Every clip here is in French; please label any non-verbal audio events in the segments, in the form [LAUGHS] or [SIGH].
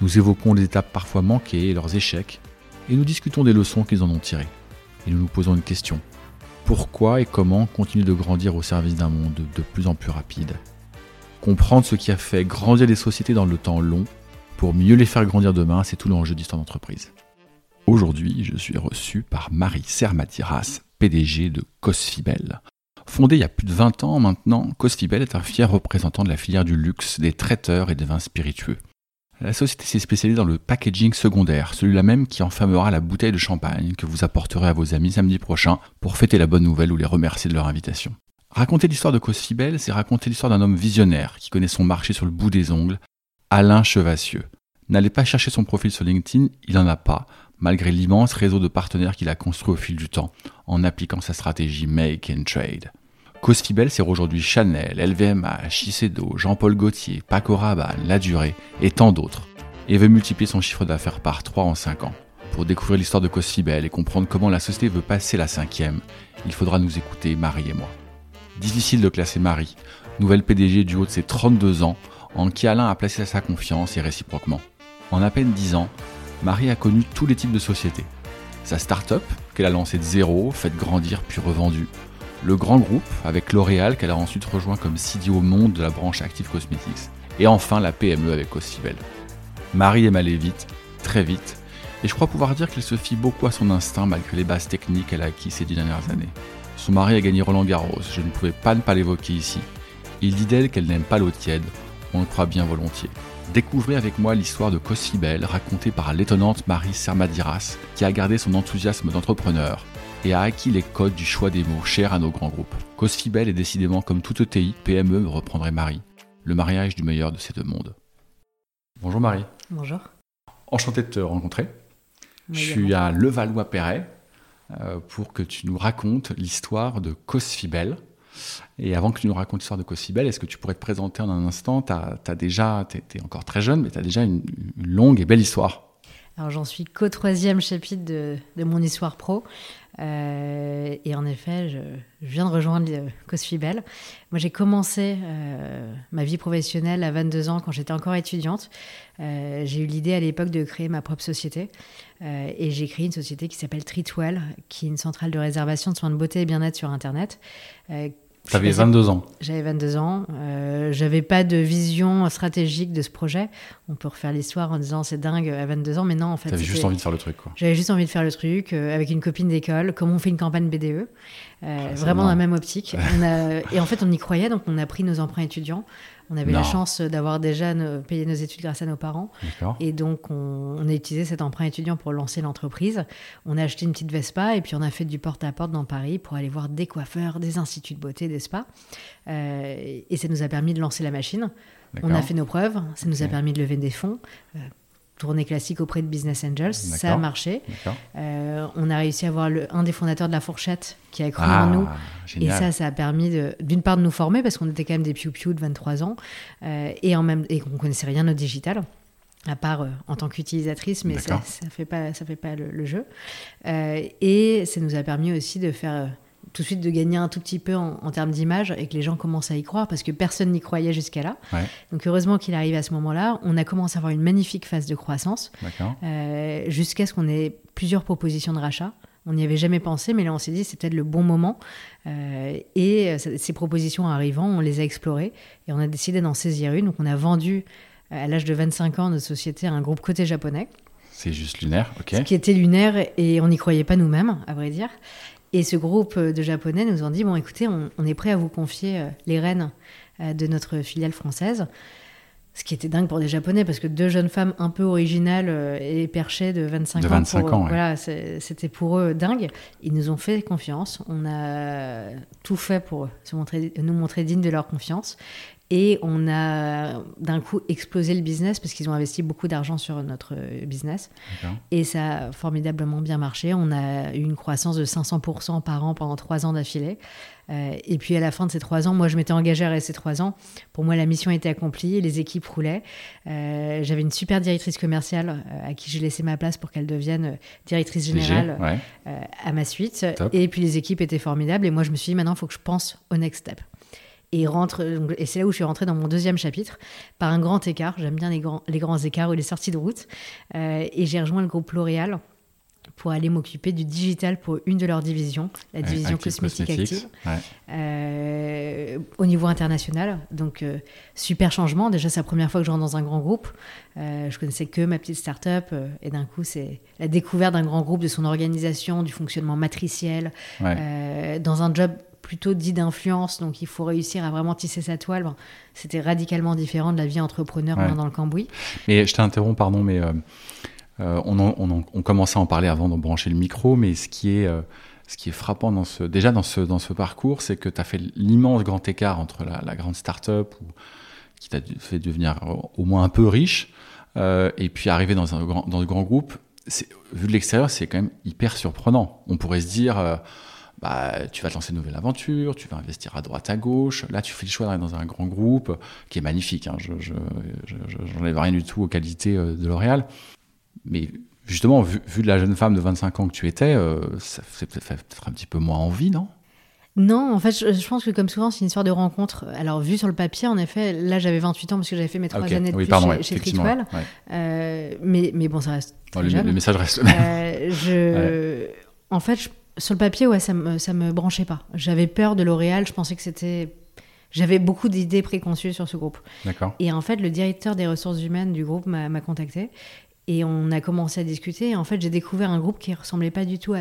nous évoquons les étapes parfois manquées et leurs échecs, et nous discutons des leçons qu'ils en ont tirées. Et nous nous posons une question. Pourquoi et comment continuer de grandir au service d'un monde de plus en plus rapide? Comprendre ce qui a fait grandir les sociétés dans le temps long pour mieux les faire grandir demain, c'est tout l'enjeu d'histoire d'entreprise. Aujourd'hui, je suis reçu par Marie Sermatiras, PDG de Cosfibel. Fondée il y a plus de 20 ans maintenant, Cosfibel est un fier représentant de la filière du luxe, des traiteurs et des vins spiritueux. La société s'est spécialisée dans le packaging secondaire, celui-là même qui enflammera la bouteille de champagne que vous apporterez à vos amis samedi prochain pour fêter la bonne nouvelle ou les remercier de leur invitation. Raconter l'histoire de Cosfibel, c'est raconter l'histoire d'un homme visionnaire qui connaît son marché sur le bout des ongles, Alain Chevassieux. N'allez pas chercher son profil sur LinkedIn, il n'en a pas, malgré l'immense réseau de partenaires qu'il a construit au fil du temps, en appliquant sa stratégie Make and Trade. Cosfibel sert aujourd'hui Chanel, LVMH, Shiseido, Jean-Paul Gaultier, Paco Rabanne, La Durée et tant d'autres, et veut multiplier son chiffre d'affaires par 3 en 5 ans. Pour découvrir l'histoire de Cosfibel et comprendre comment la société veut passer la cinquième, il faudra nous écouter, Marie et moi. Difficile de classer Marie, nouvelle PDG du haut de ses 32 ans, en qui Alain a placé sa confiance et réciproquement. En à peine 10 ans, Marie a connu tous les types de sociétés. Sa start-up, qu'elle a lancée de zéro, faite grandir puis revendue, le grand groupe avec L'Oréal qu'elle a ensuite rejoint comme CDO monde de la branche Active Cosmetics, et enfin la PME avec Cosfibel. Marie aime aller vite, très vite, et je crois pouvoir dire qu'elle se fie beaucoup à son instinct malgré les bases techniques qu'elle a acquises ces dix dernières années. Son mari a gagné Roland Garros, je ne pouvais pas ne pas l'évoquer ici. Il dit d'elle qu'elle n'aime pas l'eau tiède, on le croit bien volontiers. Découvrez avec moi l'histoire de Cosfibel racontée par l'étonnante Marie Sermadiras qui a gardé son enthousiasme d'entrepreneur et a acquis les codes du choix des mots chers à nos grands groupes. Cosfibel est décidément comme toute ETI, PME reprendrait Marie, le mariage du meilleur de ces deux mondes. Bonjour Marie. Bonjour. Enchanté de te rencontrer. Je suis à Levallois-Perret euh, pour que tu nous racontes l'histoire de Cosfibel. Et avant que tu nous racontes l'histoire de Cosfibel, est-ce que tu pourrais te présenter en un instant? Tu as, déjà, tu es, encore très jeune, mais tu as déjà une, longue et belle histoire. Alors j'en suis qu'au troisième chapitre de, de, mon histoire pro. Euh, et en effet, je, viens de rejoindre Cosfibel. Moi, j'ai commencé euh, ma vie professionnelle à 22 ans quand j'étais encore étudiante. Euh, j'ai eu l'idée à l'époque de créer ma propre société. et j'ai créé une société qui s'appelle Treatwell, qui est une centrale de réservation de soins de beauté et bien-être sur Internet avais 22 ans. J'avais 22 ans. Euh, j'avais pas de vision stratégique de ce projet. On peut refaire l'histoire en disant c'est dingue à 22 ans, mais non, en fait. T'avais juste envie de faire le truc, quoi. J'avais juste envie de faire le truc euh, avec une copine d'école, comme on fait une campagne BDE, euh, ah, vraiment dans la même optique. et en fait, on y croyait, donc on a pris nos emprunts étudiants. On avait la chance d'avoir déjà payé nos études grâce à nos parents. Et donc, on, a utilisé cet emprunt étudiant pour lancer l'entreprise. On a acheté une petite Vespa et puis on a fait du porte-à-porte dans Paris pour aller voir des coiffeurs, des instituts de beauté, des spas. Euh, et ça nous a permis de lancer la machine. On a fait nos preuves. Ça nous a permis de lever des fonds. Euh, tournée classique auprès de Business Angels. Ça a marché. Euh, on a réussi à avoir le, un des fondateurs de La Fourchette qui a cru en ah, nous. Et ça, ça a permis d'une part de nous former parce qu'on était quand même des piou-piou de 23 ans euh, et en même et qu'on connaissait rien au digital à part euh, en tant qu'utilisatrice, mais ça ne fait pas, ça fait pas le, jeu. et ça nous a permis aussi de faire tout de suite de gagner un tout petit peu en, termes d'image et que les gens commencent à y croire parce que personne n'y croyait jusqu'à là. Donc heureusement qu'il arrive à ce moment-là. On a commencé à avoir une magnifique phase de croissance euh, jusqu'à ce qu'on ait plusieurs propositions de rachat. On n'y avait jamais pensé, mais là on s'est dit c'est peut-être le bon moment. Euh, et euh, ces propositions arrivant, on les a explorées et on a décidé d'en saisir une. Donc on a vendu à l'âge de 25 ans notre société à un groupe côté japonais. C'est juste lunaire, ok. Ce qui était lunaire et on n'y croyait pas nous-mêmes, à vrai dire. Et ce groupe de Japonais nous ont dit bon, écoutez, on, est prêt à vous confier euh, les rênes euh, de notre filiale française. Ce qui était dingue pour des Japonais, parce que deux jeunes femmes un peu originales euh, et perchées de 25 de ans, 25 ans voilà, c'était pour eux dingue. Ils nous ont fait confiance. On a tout fait pour se montrer, nous montrer dignes de leur confiance. Et on a d'un coup explosé le business parce qu'ils ont investi beaucoup d'argent sur notre business. Et ça a formidablement bien marché. On a eu une croissance de 500% par an pendant trois ans d'affilée. Euh, et puis à la fin de ces trois ans, moi je m'étais engagée à rester trois ans. Pour moi, la mission était accomplie, les équipes roulaient. Euh, j'avais une super directrice commerciale euh, à qui j'ai laissé ma place pour qu'elle devienne directrice générale à ma suite. Et puis les équipes étaient formidables. Et moi je me suis dit maintenant, il faut que je pense au next step et rentre et c'est là où je suis rentrée dans mon deuxième chapitre par un grand écart j'aime bien les grands, les grands écarts ou les sorties de route et j'ai rejoint le groupe L'Oréal pour aller m'occuper du digital pour une de leurs divisions, la division cosmétique active, euh, au niveau international. Donc, euh, super changement. Déjà, c'est la première fois que je rentre dans un grand groupe. Euh, je connaissais que ma petite start-up. et d'un coup, c'est la découverte d'un grand groupe, de son organisation, du fonctionnement matriciel, dans un job plutôt dit d'influence, donc il faut réussir à vraiment tisser sa toile. C'était radicalement différent de la vie entrepreneur dans le cambouis. Mais je t'interromps, pardon, mais euh, on, commençait à en parler avant de brancher le micro, mais ce qui est, euh, ce qui est frappant dans ce, déjà dans ce, dans ce parcours, c'est que tu as fait l'immense grand écart entre la, grande start-up qui t'a fait devenir au moins un peu riche, euh, et puis arriver dans un grand, dans grand groupe. Vu de l'extérieur, c'est quand même hyper surprenant. On pourrait se dire, bah, tu vas te lancer une nouvelle aventure, tu vas investir à droite, à gauche. Là, tu fais le choix d'aller dans un grand groupe qui est magnifique. Hein. Je n'enlève rien du tout aux qualités de L'Oréal. Mais justement, vu, de la jeune femme de 25 ans que tu étais, euh, ça fait peut-être un petit peu moins envie, non? Non, en fait, je, pense que comme souvent, c'est une histoire de rencontre. Alors, vu sur le papier, en effet, là, j'avais 28 ans parce que j'avais fait mes trois années de plus chez, chez euh, mais, mais bon, ça reste. le, le, message reste le même. Euh, je... [LAUGHS] En fait, sur le papier, ouais, ça me, ça me branchait pas. J'avais peur de L'Oréal. Je pensais que c'était j'avais beaucoup d'idées préconçues sur ce groupe. D'accord. Et en fait, le directeur des ressources humaines du groupe m'a contacté et on a commencé à discuter. Et en fait, j'ai découvert un groupe qui ressemblait pas du tout à,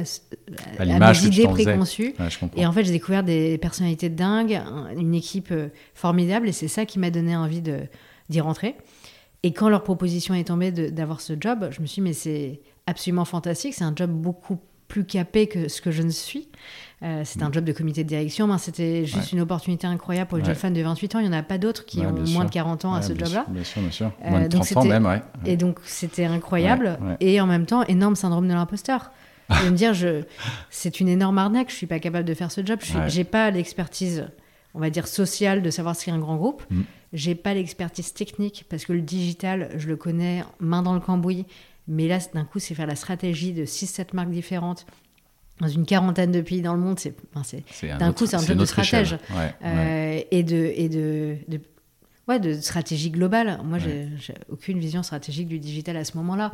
à, mes idées préconçues. et en fait, j'ai découvert des personnalités dingues, une équipe euh, formidable. Et c'est ça qui m'a donné envie d'y rentrer. Et quand leur proposition est tombée d'avoir ce job, je me suis dit, mais c'est absolument fantastique. C'est un job beaucoup plus capé que ce que je ne suis. Euh, c'était un job de comité de direction. Ben, c'était juste une opportunité incroyable pour une jeune femme de 28 ans. Il n'y en a pas d'autres qui ont moins de 40 ans à ce job-là. Bien sûr, bien sûr. Euh, moins de 30 ans même, ouais. Et donc, c'était incroyable. Et en même temps, énorme syndrome de l'imposteur. [LAUGHS] de me dire, je... c'est une énorme arnaque, je suis pas capable de faire ce job. Je n'ai pas l'expertise, on va dire, sociale de savoir ce qu'est un grand groupe. Je mm. J'ai pas l'expertise technique parce que le digital, je le connais main dans le cambouis. Mais là, d'un coup, c'est faire la stratégie de 6-7 marques différentes dans une quarantaine de pays dans le monde, c'est, d'un coup, c'est un jeu de stratège euh, et de et de, ouais, de stratégie globale. Moi, j'ai, aucune vision stratégique du digital à ce moment-là.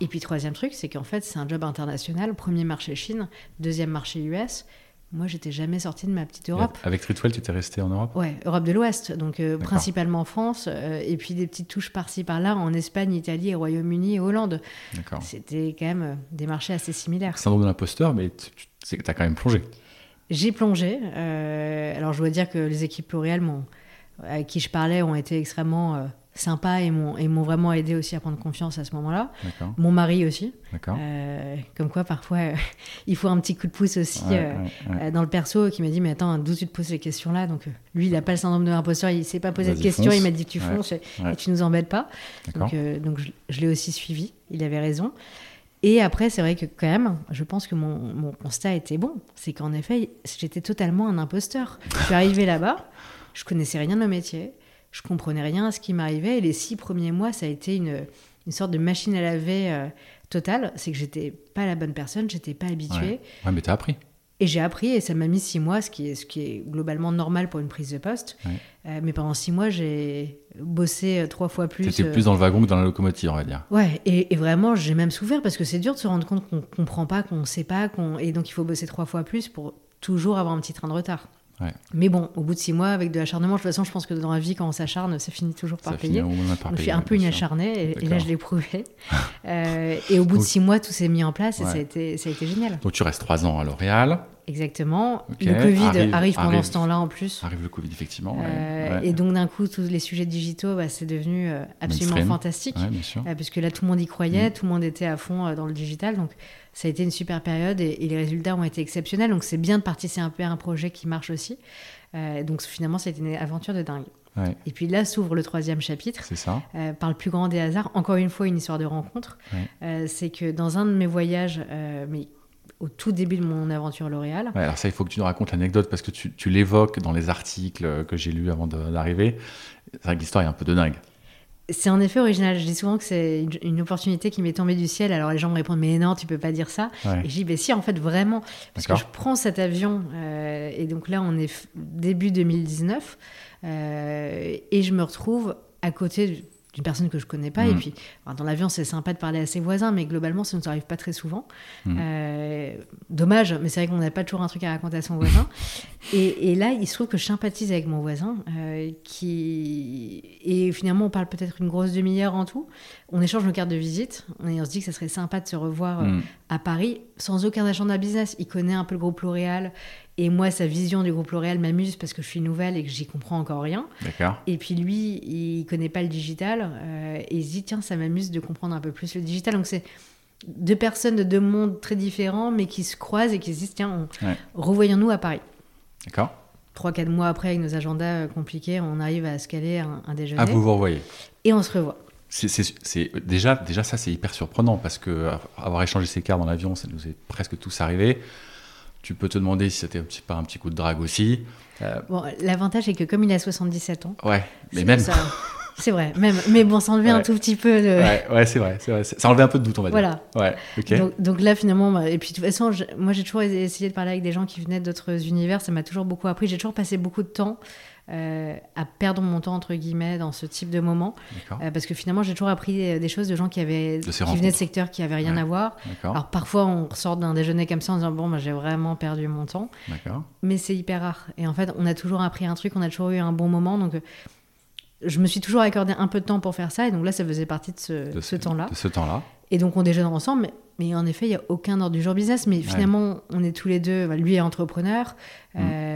et puis troisième truc, c'est qu'en fait, c'est un job international. Premier marché Chine, deuxième marché US. Moi, j'étais jamais sortie de ma petite Europe. avec Tritwell, tu étais resté en Europe? Ouais, Europe de l'Ouest, donc euh, principalement France, euh, et puis des petites touches par-ci par-là en Espagne, Italie, Royaume-Uni et Hollande. C'était quand même euh, des marchés assez similaires. Syndrome de l'imposteur, mais tu as quand même plongé. J'ai plongé. alors, je dois dire que les équipes L'Oréal, avec qui je parlais, ont été extrêmement sympa et m'ont vraiment aidé aussi à prendre confiance à ce moment-là. Mon mari aussi. Euh, comme quoi, parfois, euh, [LAUGHS] il faut un petit coup de pouce aussi euh, dans le perso qui m'a dit Mais attends, d'où tu te poses ces questions-là? Donc, lui, il n'a pas le syndrome de l'imposteur, il ne s'est pas posé de questions, il m'a dit Tu fonces et, tu nous embêtes pas. Donc, donc, je, l'ai aussi suivi, il avait raison. Et après, c'est vrai que quand même, je pense que mon, mon constat était bon. C'est qu'en effet, j'étais totalement un imposteur. Je suis arrivée là-bas, je connaissais rien de mon métier je comprenais rien à ce qui m'arrivait. Et les six premiers mois, ça a été une, une sorte de machine à laver euh, totale. C'est que j'étais pas la bonne personne, j'étais pas habituée. Ouais, mais t'as appris. Et j'ai appris, et ça m'a mis six mois, ce qui est, ce qui est globalement normal pour une prise de poste. Euh, mais pendant six mois, j'ai bossé euh, trois fois plus. T'étais plus dans le wagon que dans la locomotive, on va dire. Ouais, et, et vraiment, j'ai même souffert parce que c'est dur de se rendre compte qu'on comprend pas, qu'on sait pas, qu'on et donc il faut bosser trois fois plus pour toujours avoir un petit train de retard. Mais bon, au bout de six mois, avec de l'acharnement, de toute façon, je pense que dans la vie, quand on s'acharne, ça finit toujours par payer. Par je suis un peu une acharnée, et, là, je l'ai prouvé. [LAUGHS] euh, et au bout de six mois, tout s'est mis en place, et ça, a été, ça a été génial. Donc, tu restes trois ans à L'Oréal. Exactement. Le Covid arrive, pendant ce temps-là en plus. Arrive le Covid, effectivement. Euh, et donc, d'un coup, tous les sujets digitaux, bah, c'est devenu euh, absolument fantastique. Euh, parce que là, tout le monde y croyait, mm. tout le monde était à fond dans le digital. Donc, ça a été une super période et, les résultats ont été exceptionnels. Donc, c'est bien de participer un peu à un projet qui marche aussi. donc, finalement, c'était une aventure de dingue. Et puis là s'ouvre le troisième chapitre. C'est ça. Euh, par le plus grand des hasards, encore une fois une histoire de rencontre. Euh, c'est que dans un de mes voyages, euh, mais au tout début de mon aventure L'Oréal. alors ça, il faut que tu nous racontes l'anecdote parce que tu, tu l'évoques dans les articles que j'ai lus avant d'arriver. C'est vrai que l'histoire est un peu de dingue. C'est en effet original. Je dis souvent que c'est une, opportunité qui m'est tombée du ciel. Alors les gens me répondent mais non, tu peux pas dire ça. Et je dis ben si, en fait vraiment, parce que je prends cet avion euh, et donc là on est début 2019 euh, et je me retrouve à côté une personne que je connais pas. Et mm. puis, dans l'avion, c'est sympa de parler à ses voisins, mais globalement, ça ne nous arrive pas très souvent. Mm. Euh, dommage, mais c'est vrai qu'on n'a pas toujours un truc à raconter à son voisin. [LAUGHS] et, là, il se trouve que je sympathise avec mon voisin, euh, qui et finalement, on parle peut-être une grosse demi-heure en tout. On échange nos cartes de visite, et on se dit que ça serait sympa de se revoir euh, mm. à Paris, sans aucun agenda business. Il connaît un peu le groupe L'Oréal, et moi, sa vision du groupe L'Oréal m'amuse parce que je suis nouvelle et que j'y comprends encore rien. D'accord. Et puis lui, il connaît pas le digital euh, et il se dit tiens, ça m'amuse de comprendre un peu plus le digital. Donc c'est deux personnes de deux mondes très différents, mais qui se croisent et qui se disent tiens, revoyons-nous à Paris. D'accord. Trois, quatre mois après, avec nos agendas euh, compliqués, on arrive à se caler un, un déjeuner. Ah, vous vous revoyez. Et on se revoit. C'est déjà, déjà ça, c'est hyper surprenant parce que avoir échangé ces cartes dans l'avion, ça nous est presque tous arrivé. Tu peux te demander si c'était pas un petit coup de drague aussi. Euh, bon, l'avantage c'est que comme il a 77 ans. Ouais, mais même. C'est vrai, même. Mais bon, ça enlevait un tout petit peu de. Ouais, ouais c'est vrai, vrai. Ça enlevait un peu de doute, on va dire. Voilà. Ouais, donc, là, finalement, bah, et puis de toute façon, moi j'ai toujours essayé de parler avec des gens qui venaient d'autres univers, ça m'a toujours beaucoup appris. J'ai toujours passé beaucoup de temps euh, à perdre mon temps entre guillemets dans ce type de moment. Euh, parce que finalement j'ai toujours appris des choses de gens qui avaient qui venaient de secteurs qui avaient rien à voir. Alors parfois on ressort d'un déjeuner comme ça en disant bon bah, j'ai vraiment perdu mon temps. Mais c'est hyper rare. Et en fait on a toujours appris un truc on a toujours eu un bon moment. Donc euh, je me suis toujours accordé un peu de temps pour faire ça. Et donc là ça faisait partie de ce, ce temps-là. de ce temps-là. Et donc on déjeune ensemble. Mais mais en effet, il n'y a aucun ordre du jour business. Mais finalement, on est tous les deux. Bah, lui est entrepreneur. Mm. Euh,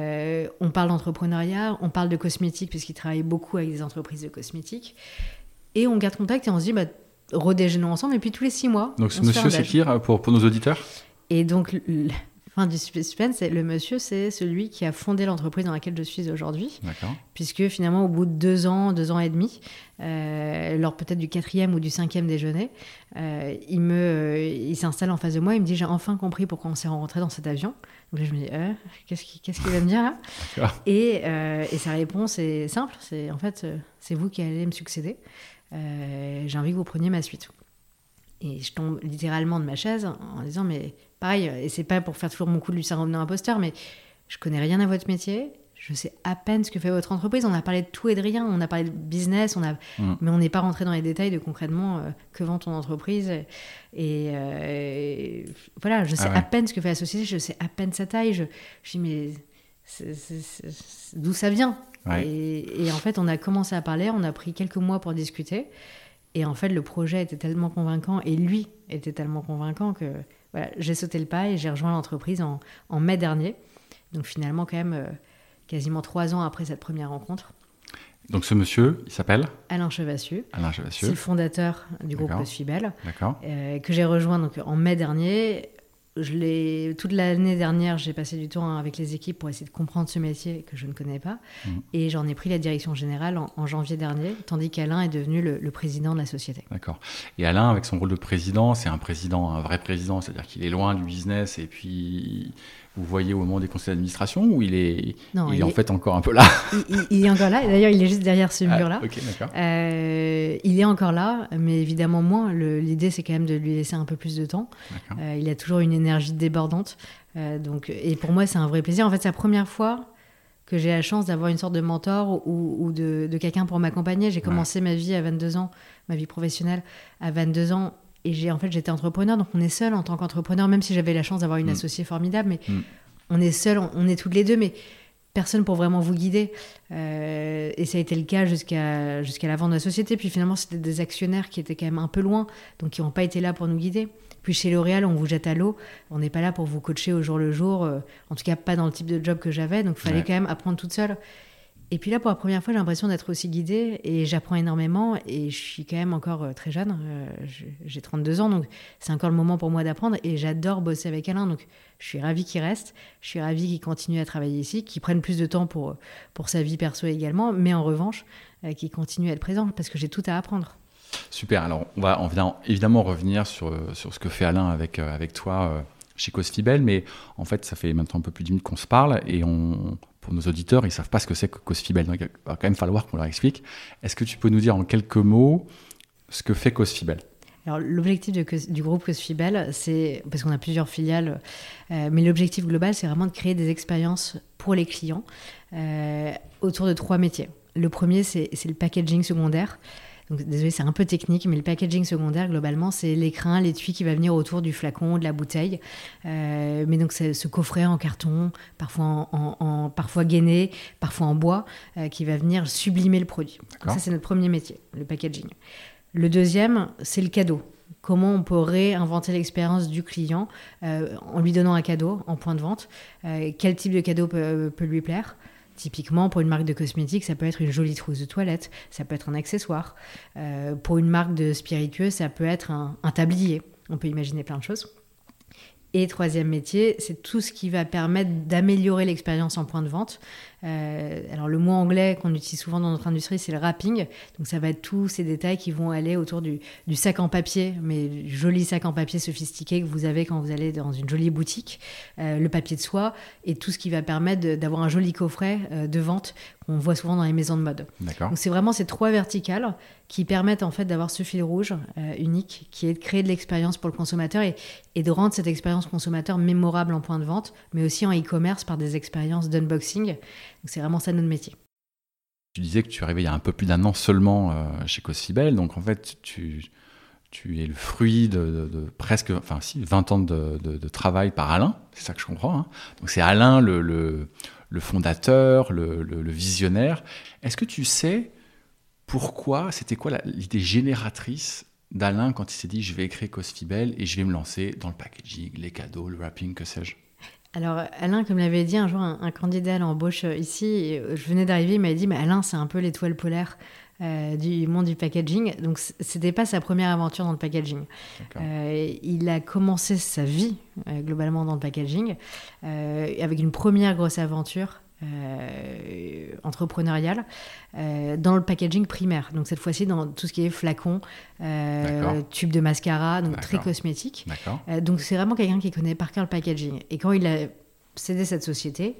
on parle d'entrepreneuriat. On parle de cosmétiques, puisqu'il travaille beaucoup avec des entreprises de cosmétiques. Et on garde contact et on se dit, bah, redéjeunons ensemble. Et puis tous les six mois. Donc, ce monsieur, c'est qui pour, pour nos auditeurs? Et donc, Enfin, du suspense, le monsieur, c'est celui qui a fondé l'entreprise dans laquelle je suis aujourd'hui. Puisque finalement, au bout de deux ans, deux ans et demi, euh, lors peut-être du quatrième ou du cinquième déjeuner, euh, il me, euh, il s'installe en face de moi. Il me dit J'ai enfin compris pourquoi on s'est rencontrés dans cet avion. Donc là, je me dis euh, Qu'est-ce qu'il va me dire là? Et, et, sa réponse est simple c'est en fait, c'est vous qui allez me succéder. J'ai envie que vous preniez ma suite. Et je tombe littéralement de ma chaise en disant Mais pareil, et c'est pas pour faire toujours mon coup de syndrome imposteur, mais je connais rien à votre métier. Je sais à peine ce que fait votre entreprise. On a parlé de tout et de rien. On a parlé de business, on a... Mm. mais on n'est pas rentré dans les détails de concrètement euh, que vend ton entreprise. Et, euh, voilà, je sais ah à peine ce que fait la société. Je sais à peine sa taille. Je, je dis, mais d'où ça vient? Et, et, en fait, on a commencé à parler. On a pris quelques mois pour discuter. Et en fait, le projet était tellement convaincant et lui était tellement convaincant que voilà, j'ai sauté le pas et j'ai rejoint l'entreprise en, en, mai dernier. Donc finalement, quand même, euh, quasiment trois ans après cette première rencontre. Donc ce monsieur, il s'appelle Alain Chevassieux. Alain Chevassieux. C'est le fondateur du groupe Fibel. D'accord. Euh, que j'ai rejoint donc en mai dernier je toute l'année dernière, j'ai passé du temps avec les équipes pour essayer de comprendre ce métier que je ne connais pas. Mmh. Et j'en ai pris la direction générale en, janvier dernier, tandis qu'Alain est devenu le, le, président de la société. D'accord. Et Alain, avec son rôle de président, c'est un président, un vrai président, c'est-à-dire qu'il est loin du business et puis vous voyez au moment des conseils d'administration ou il est, il, est en fait encore un peu là [LAUGHS] il, est encore là. D'ailleurs, il est juste derrière ce ah, mur-là. euh, il est encore là, mais évidemment moins. L'idée, c'est quand même de lui laisser un peu plus de temps. Euh, il a toujours une énergie débordante. Euh, donc, et pour moi, c'est un vrai plaisir. En fait, c'est la première fois que j'ai la chance d'avoir une sorte de mentor ou, ou de, de quelqu'un pour m'accompagner. J'ai commencé ma vie à 22 ans, ma vie professionnelle à 22 ans et j'ai en fait j'étais entrepreneur, donc on est seul en tant qu'entrepreneur, même si j'avais la chance d'avoir une mm. associée formidable, mais mm. on est seul, on, est toutes les deux, mais personne pour vraiment vous guider. Euh, et ça a été le cas jusqu'à jusqu'à la vente de la société. Puis finalement, c'était des actionnaires qui étaient quand même un peu loin, donc qui n'ont pas été là pour nous guider. Puis chez L'Oréal, on vous jette à l'eau. On n'est pas là pour vous coacher au jour le jour. Euh, en tout cas, pas dans le type de job que j'avais. Donc, il fallait quand même apprendre toute seule. Et puis là, pour la première fois, j'ai l'impression d'être aussi guidée et j'apprends énormément. Et je suis quand même encore euh, très jeune. Euh, j'ai 32 ans, donc c'est encore le moment pour moi d'apprendre. Et j'adore bosser avec Alain. Donc je suis ravie qu'il reste. Je suis ravie qu'il continue à travailler ici, qu'il prenne plus de temps pour, pour sa vie perso également. Mais en revanche, euh, qu'il continue à être présent parce que j'ai tout à apprendre. Super. Alors, on va, évidemment revenir sur, sur ce que fait Alain avec, avec toi chez Cosfibel, mais en fait, ça fait maintenant un peu plus d'une minutes qu'on se parle et pour nos auditeurs, ils ne savent pas ce que c'est que Cosfibel. Donc, il va quand même falloir qu'on leur explique. Est-ce que tu peux nous dire en quelques mots ce que fait Cosfibel? Alors l'objectif du groupe Cosfibel, c'est parce qu'on a plusieurs filiales, euh, mais l'objectif global, c'est vraiment de créer des expériences pour les clients euh, autour de trois métiers. Le premier, c'est le packaging secondaire. Donc, désolé, c'est un peu technique, mais le packaging secondaire, globalement, c'est l'écrin, l'étui qui va venir autour du flacon, de la bouteille. Euh, mais donc, c'est ce coffret en carton, parfois, en, parfois gainé, parfois en bois, euh, qui va venir sublimer le produit. ça, c'est notre premier métier, le packaging. Le deuxième, c'est le cadeau. Comment on peut réinventer l'expérience du client euh, en lui donnant un cadeau en point de vente Quel type de cadeau peut lui plaire Typiquement, pour une marque de cosmétiques, ça peut être une jolie trousse de toilette, ça peut être un accessoire. Euh, pour une marque de spiritueux, ça peut être un tablier. On peut imaginer plein de choses. Et troisième métier, c'est tout ce qui va permettre d'améliorer l'expérience en point de vente. Euh, alors le mot anglais qu'on utilise souvent dans notre industrie, c'est le wrapping. Donc ça va être tous ces détails qui vont aller autour du, sac en papier, mais joli sac en papier sophistiqué que vous avez quand vous allez dans une jolie boutique, euh, le papier de soie et tout ce qui va permettre d'avoir un joli coffret euh, de vente qu'on voit souvent dans les maisons de mode. Donc c'est vraiment ces trois verticales qui permettent en fait d'avoir ce fil rouge euh, unique qui est de créer de l'expérience pour le consommateur et, et, de rendre cette expérience consommateur mémorable en point de vente, mais aussi en e-commerce par des expériences d'unboxing. C'est vraiment ça notre métier. Tu disais que tu arrivais il y a un peu plus d'un an seulement euh, chez Cosfibel, donc en fait tu, tu es le fruit de, presque, enfin si, 20 ans de, de travail par Alain, c'est ça que je comprends. Hein. Donc c'est Alain le, le, le fondateur, le, le visionnaire. Est-ce que tu sais pourquoi, c'était quoi l'idée génératrice d'Alain quand il s'est dit je vais créer Cosfibel et je vais me lancer dans le packaging, les cadeaux, le wrapping, que sais-je alors Alain, comme l'avait dit un jour un, candidat à l'embauche euh, ici, euh, je venais d'arriver, il m'avait dit mais Alain c'est un peu l'étoile polaire euh, du monde du packaging. Donc c'était pas sa première aventure dans le packaging. il a commencé sa vie globalement dans le packaging avec une première grosse aventure euh, entrepreneurial euh, dans le packaging primaire. Donc cette fois-ci dans tout ce qui est flacon, euh, tube de mascara, donc très cosmétique. donc c'est vraiment quelqu'un qui connaît par cœur le packaging. Et quand il a cédé cette société,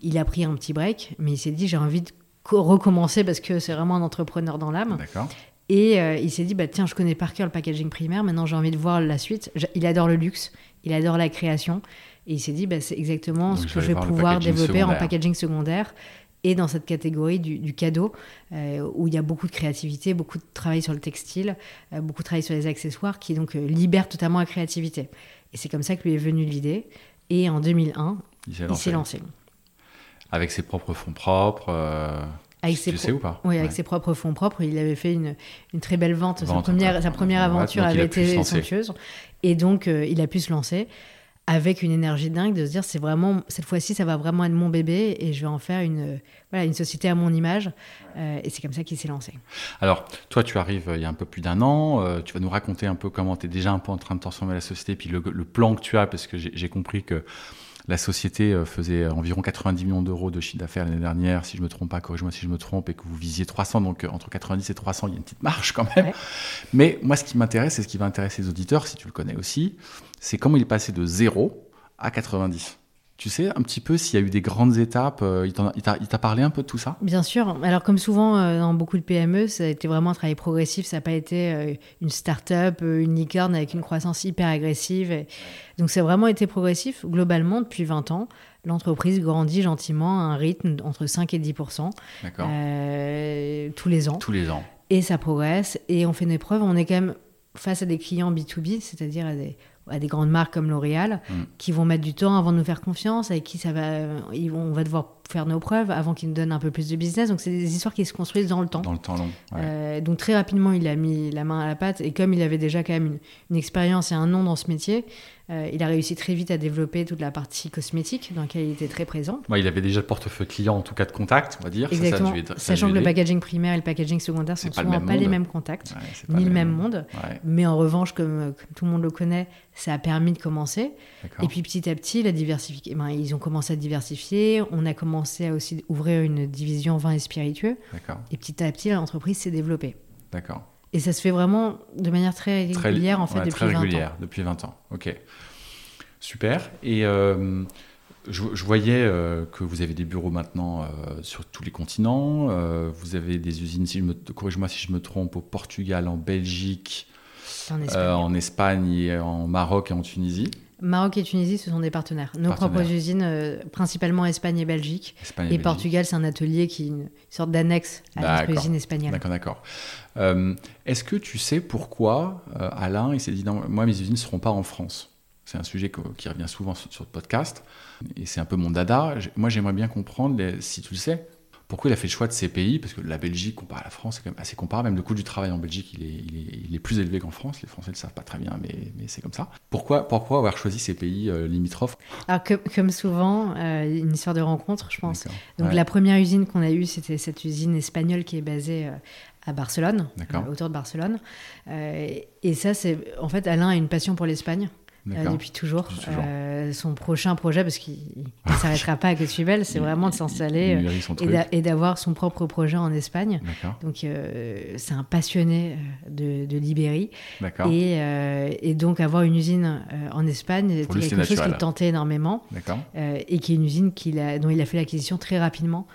il a pris un petit break, mais il s'est dit j'ai envie de recommencer parce que c'est vraiment un entrepreneur dans l'âme. Et il s'est dit, bah, tiens, je connais par cœur le packaging primaire, maintenant j'ai envie de voir la suite. Il adore le luxe, il adore la création. Et il s'est dit, bah, c'est exactement ce que je vais pouvoir développer en packaging secondaire et dans cette catégorie du, cadeau, euh, où il y a beaucoup de créativité, beaucoup de travail sur le textile, euh, beaucoup de travail sur les accessoires, qui donc euh, libère totalement la créativité. Et c'est comme ça que lui est venue l'idée. Et en 2001, il s'est lancé. Avec ses propres fonds propres avec tu, sais ou pas? Oui, avec ses propres fonds propres. Il avait fait une, une très belle vente. sa première, sa première aventure avait été somptueuse. Et donc, il a pu se lancer avec une énergie dingue de se dire c'est vraiment cette fois-ci ça va vraiment être mon bébé et je vais en faire une voilà une société à mon image euh, et c'est comme ça qu'il s'est lancé. Alors toi tu arrives euh, il y a un peu plus d'un an, euh, tu vas nous raconter un peu comment tu es déjà un peu en train de transformer la société puis le, le plan que tu as parce que j'ai compris que la société euh, faisait environ 90 millions d'euros de chiffre d'affaires l'année dernière, si je me trompe pas, corrige-moi si je me trompe, et que vous visiez 300, donc euh, entre 90 et 300, il y a une petite marge quand même. Mais moi, ce qui m'intéresse, et ce qui va intéresser les auditeurs, si tu le connais aussi, c'est comment il est passé de 0 à 90. Tu sais un petit peu s'il y a eu des grandes étapes euh, Il t'a parlé un peu de tout ça? Bien sûr. Alors, comme souvent euh, dans beaucoup de PME, ça a été vraiment un travail progressif. Ça n'a pas été euh, une start-up, une licorne avec une croissance hyper agressive. Donc, ça a vraiment été progressif. Globalement, depuis 20 ans, l'entreprise grandit gentiment à un rythme entre 5 et 10 tous les ans. Tous les ans. Et ça progresse. Et on fait des preuves. On est quand même face à des clients B2B, c'est-à-dire à des à des grandes marques comme L'Oréal mm. qui vont mettre du temps avant de nous faire confiance, avec qui ça va, ils vont, on va devoir faire nos preuves avant qu'ils nous donnent un peu plus de business. Donc c'est des histoires qui se construisent dans le temps. Dans le temps long. Euh, donc très rapidement, il a mis la main à la pâte et comme il avait déjà quand même une, expérience et un nom dans ce métier, Euh, il a réussi très vite à développer toute la partie cosmétique dans laquelle il était très présent. il avait déjà le portefeuille client, en tout cas de contact, on va dire. Exactement. Sachant que le packaging primaire et le packaging secondaire sont souvent pas, les mêmes contacts, ni le même, monde. Mais en revanche, comme, tout le monde le connaît, ça a permis de commencer. Et puis petit à petit, la diversification. Eh ben, ils ont commencé à diversifier. On a commencé à aussi ouvrir une division vin et spiritueux. Et petit à petit, l'entreprise s'est développée. D'accord. Et ça se fait vraiment de manière très régulière, en fait, depuis très régulière, 20 ans. depuis 20 ans. Ok. Super. Et euh, je, voyais euh, que vous avez des bureaux maintenant euh, sur tous les continents. vous avez des usines, si corrige-moi si je me trompe, au Portugal, en Belgique, en Espagne. en Espagne, et en Maroc et en Tunisie. Maroc et Tunisie, ce sont des partenaires. Nos propres usines, euh, principalement Espagne et Belgique. et, Portugal, c'est un atelier qui est une sorte d'annexe à notre usine espagnole. D'accord, d'accord. Euh, est-ce que tu sais pourquoi euh, Alain il s'est dit non, moi mes usines ne seront pas en France? C'est un sujet qui revient souvent sur, sur le podcast et c'est un peu mon dada. Moi, j'aimerais bien comprendre, si tu le sais, pourquoi il a fait le choix de ces pays Parce que la Belgique, comparé à la France, c'est quand même assez comparable. Même le coût du travail en Belgique, il est, il est, plus élevé qu'en France. Les Français ne le savent pas très bien, mais, mais c'est comme ça. Pourquoi, pourquoi avoir choisi ces pays euh, limitrophes? Alors, comme souvent, euh, une histoire de rencontre, je pense. Donc, la première usine qu'on a eue, c'était cette usine espagnole qui est basée euh, à Barcelone, autour de Barcelone. et ça, c'est en fait, Alain a une passion pour l'Espagne. Euh, depuis toujours. Euh, son prochain projet, parce qu'il ne s'arrêtera pas à Côte-Belle, c'est vraiment de s'installer euh, et d'avoir son propre projet en Espagne. Donc c'est un passionné de, de l'Ibérie. Et, et, donc avoir une usine en Espagne, c'était quelque chose qui tentait énormément. et qui est une usine a, dont il a fait l'acquisition très rapidement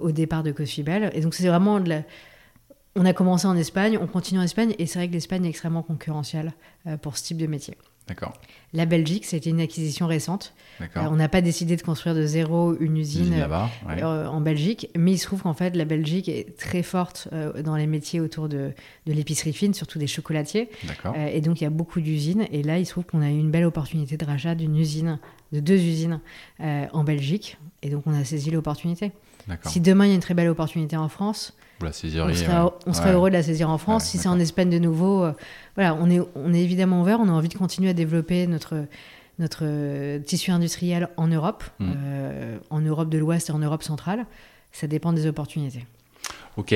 au départ de Côte-Belle. Et donc c'est vraiment de la on a commencé en Espagne, on continue en Espagne, et c'est vrai que l'Espagne est extrêmement concurrentielle pour ce type de métier. D'accord. La Belgique, c'était une acquisition récente. Euh, on n'a pas décidé de construire de zéro une usine, euh, en Belgique, mais il se trouve qu'en fait, la Belgique est très forte euh, dans les métiers autour de, l'épicerie fine, surtout des chocolatiers. et donc, il y a beaucoup d'usines. Et là, il se trouve qu'on a eu une belle opportunité de rachat d'une usine, de deux usines en Belgique. Et donc, on a saisi l'opportunité. Si demain, il y a une très belle opportunité en France, on, serait, heureux de la saisir en France. si c'est en Espagne de nouveau, euh, voilà, on est, on est évidemment ouvert. On a envie de continuer à développer notre, notre euh, tissu industriel en Europe, mm. euh, en Europe de l'Ouest et en Europe centrale. Ça dépend des opportunités. Ok.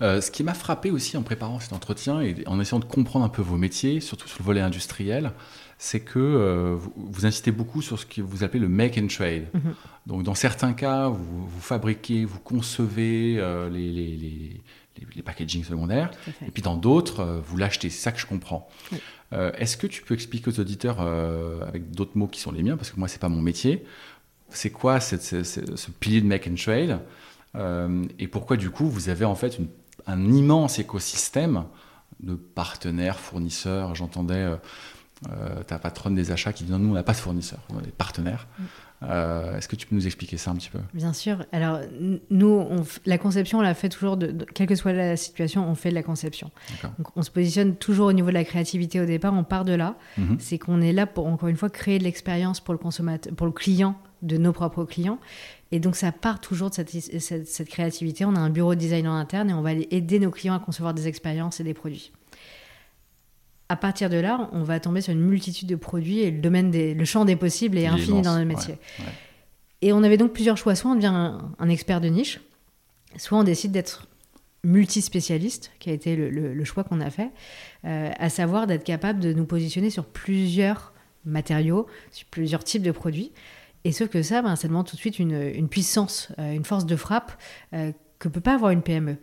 ce qui m'a frappé aussi en préparant cet entretien et en essayant de comprendre un peu vos métiers, surtout sur le volet industriel, c'est que euh, vous, insistez beaucoup sur ce que vous appelez le make and trade. Mhm. Donc, dans certains cas, vous, fabriquez, vous concevez euh, les, les, les, les, packaging secondaires, et puis dans d'autres, euh, vous l'achetez. C'est ça que je comprends. Est-ce que tu peux expliquer aux auditeurs, avec d'autres mots qui sont les miens, parce que moi, c'est pas mon métier, c'est quoi ce, pilier de make and trade et pourquoi du coup vous avez en fait un immense écosystème de partenaires, fournisseurs? J'entendais euh, ta patronne des achats qui dit non, nous on n'a pas de fournisseurs, on a des partenaires. Euh, est-ce que tu peux nous expliquer ça un petit peu? Bien sûr. Alors, nous, la conception, on l'a fait toujours, de, quelle que soit la situation, on fait de la conception. Donc, on se positionne toujours au niveau de la créativité au départ, on part de là. Mm-hmm. C'est qu'on est là pour, encore une fois, créer de l'expérience pour le consommateur, pour le client de nos propres clients. Et donc, ça part toujours de cette, cette, cette créativité. On a un bureau de design en interne et on va aider nos clients à concevoir des expériences et des produits à partir de là, on va tomber sur une multitude de produits et le domaine des, le champ des possibles est infini dans notre métier. Et on avait donc plusieurs choix. Soit on devient un, expert de niche, soit on décide d'être multispécialiste, qui a été le, choix qu'on a fait, euh, à savoir d'être capable de nous positionner sur plusieurs matériaux, sur plusieurs types de produits. Et ce que ça, ben, ça demande tout de suite une, puissance, euh, une force de frappe euh, que peut pas avoir une PME.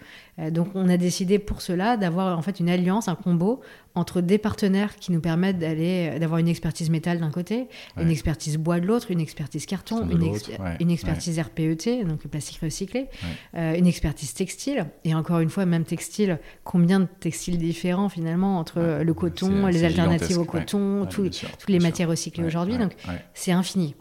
Donc on a décidé pour cela d'avoir en fait une alliance, un combo entre des partenaires qui nous permettent d'aller euh, d'avoir une expertise métal d'un côté, une expertise bois de l'autre, une expertise carton, une, une, expertise RPET, donc plastique recyclé, euh, une expertise textile. Et encore une fois même textile, combien de textiles différents finalement entre le coton, les alternatives au coton, toutes les matières recyclées aujourd'hui, donc c'est infini.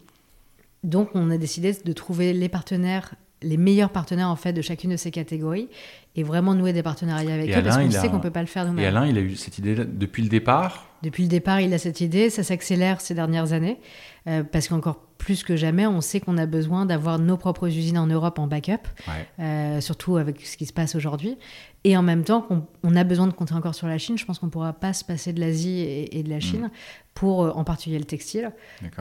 Donc on a décidé de trouver les partenaires les meilleurs partenaires en fait de chacune de ces catégories et vraiment nouer des partenariats avec eux parce qu'on sait qu'on peut pas le faire nous-mêmes. Et Alain, il a eu cette idée depuis le départ? Depuis le départ, il a cette idée. Ça s'accélère ces dernières années euh, parce qu'encore plus que jamais, on sait qu'on a besoin d'avoir nos propres usines en Europe en backup, euh, surtout avec ce qui se passe aujourd'hui. Et en même temps, on, a besoin de compter encore sur la Chine. Je pense qu'on ne pourra pas se passer de l'Asie et, de la Chine mm. pour, euh, en particulier, le textile.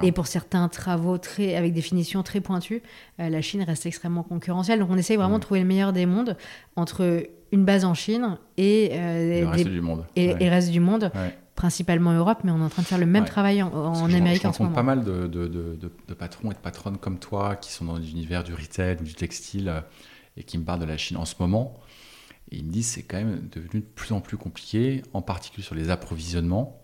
Et pour certains travaux très, avec des finitions très pointues, euh, la Chine reste extrêmement concurrentielle. Donc on essaye vraiment mm. de trouver le meilleur des mondes entre une base en Chine et, le reste du monde. Et, le reste du monde principalement Europe, mais on est en train de faire le même travail en, Amérique en ce moment. pas mal de, de, de, patrons et de patronnes comme toi qui sont dans l'univers du retail ou du textile euh, et qui me parlent de la Chine en ce moment. Et ils me disent que c'est quand même devenu de plus en plus compliqué, en particulier sur les approvisionnements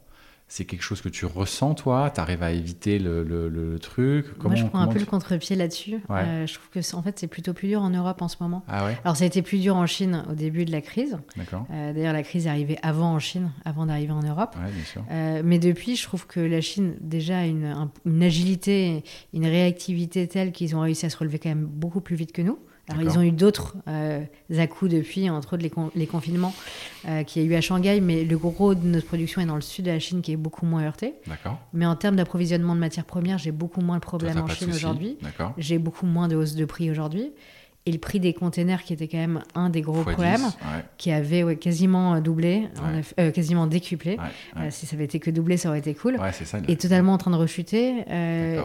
c'est quelque chose que tu ressens, toi? Tu arrives à éviter le, le, truc? Moi, je prends un peu le contre-pied là-dessus. Euh, je trouve que en fait, c'est plutôt plus dur en Europe en ce moment. Ah ouais? Alors, ça a été plus dur en Chine au début de la crise. Euh, D'ailleurs, la crise est arrivée avant en Chine, avant d'arriver en Europe. Ouais, bien sûr. Euh, mais depuis, je trouve que la Chine, déjà, a une, une agilité, une réactivité telle qu'ils ont réussi à se relever quand même beaucoup plus vite que nous. Alors, ils ont eu d'autres euh, à-coups depuis, entre autres les, confinements euh, qu'il y a eu à Shanghai, mais le gros de notre production est dans le sud de la Chine qui est beaucoup moins heurté. Mais en termes d'approvisionnement de matières premières, j'ai beaucoup moins de problèmes en Chine aujourd'hui. J'ai beaucoup moins de hausse de prix aujourd'hui et le prix des containers qui était quand même un des gros problèmes, qui avait quasiment euh, doublé, euh, quasiment décuplé. Euh, si ça avait été que doublé, ça aurait été cool. et totalement en train de rechuter.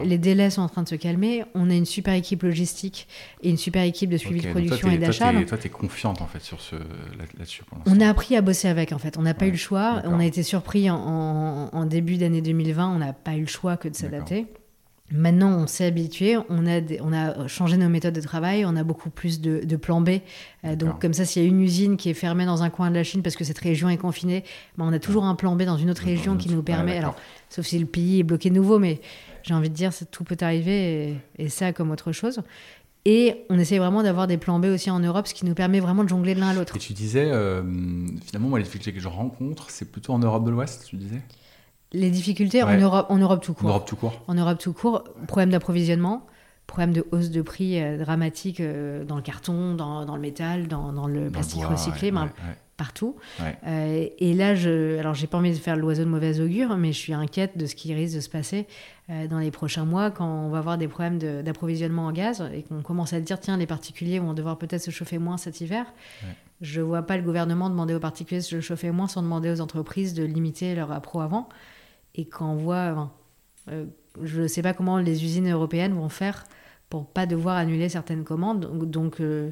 les délais sont en train de se calmer. On a une super équipe logistique et une super équipe de suivi de production et d'achat. Toi, tu es confiante en fait sur ce là-dessus On a appris à bosser avec en fait. On n'a pas eu le choix. On a été surpris en, en début d'année 2020. On n'a pas eu le choix que de s'adapter. Maintenant, on s'est habitué, on a, on a changé nos méthodes de travail, on a beaucoup plus de, plans B. Euh, donc, comme ça, s'il y a une usine qui est fermée dans un coin de la Chine parce que cette région est confinée, ben, on a toujours un plan B dans une autre région qui nous permet. alors, sauf si le pays est bloqué de nouveau, mais j'ai envie de dire, tout peut arriver et, ça comme autre chose. Et on essaie vraiment d'avoir des plans B aussi en Europe, ce qui nous permet vraiment de jongler de l'un à l'autre. Et tu disais, euh, finalement, moi, les difficultés que je rencontre, c'est plutôt en Europe de l'Ouest, tu disais? Les difficultés en, Europe, en Europe tout court. En Europe tout court. En Europe tout court, problème d'approvisionnement, problème de hausse de prix euh, dramatique euh, dans le carton, dans, dans le métal, dans, dans le plastique recyclé, ben, partout. Euh, et là, je, alors j'ai pas envie de faire l'oiseau de mauvaise augure, mais je suis inquiète de ce qui risque de se passer dans les prochains mois quand on va avoir des problèmes d'approvisionnement en gaz et qu'on commence à dire tiens, les particuliers vont devoir peut-être se chauffer moins cet hiver. Je vois pas le gouvernement demander aux particuliers de se chauffer moins sans demander aux entreprises de limiter leur appro avant et quand on voit, euh, je ne sais pas comment les usines européennes vont faire pour pas devoir annuler certaines commandes. Donc, euh,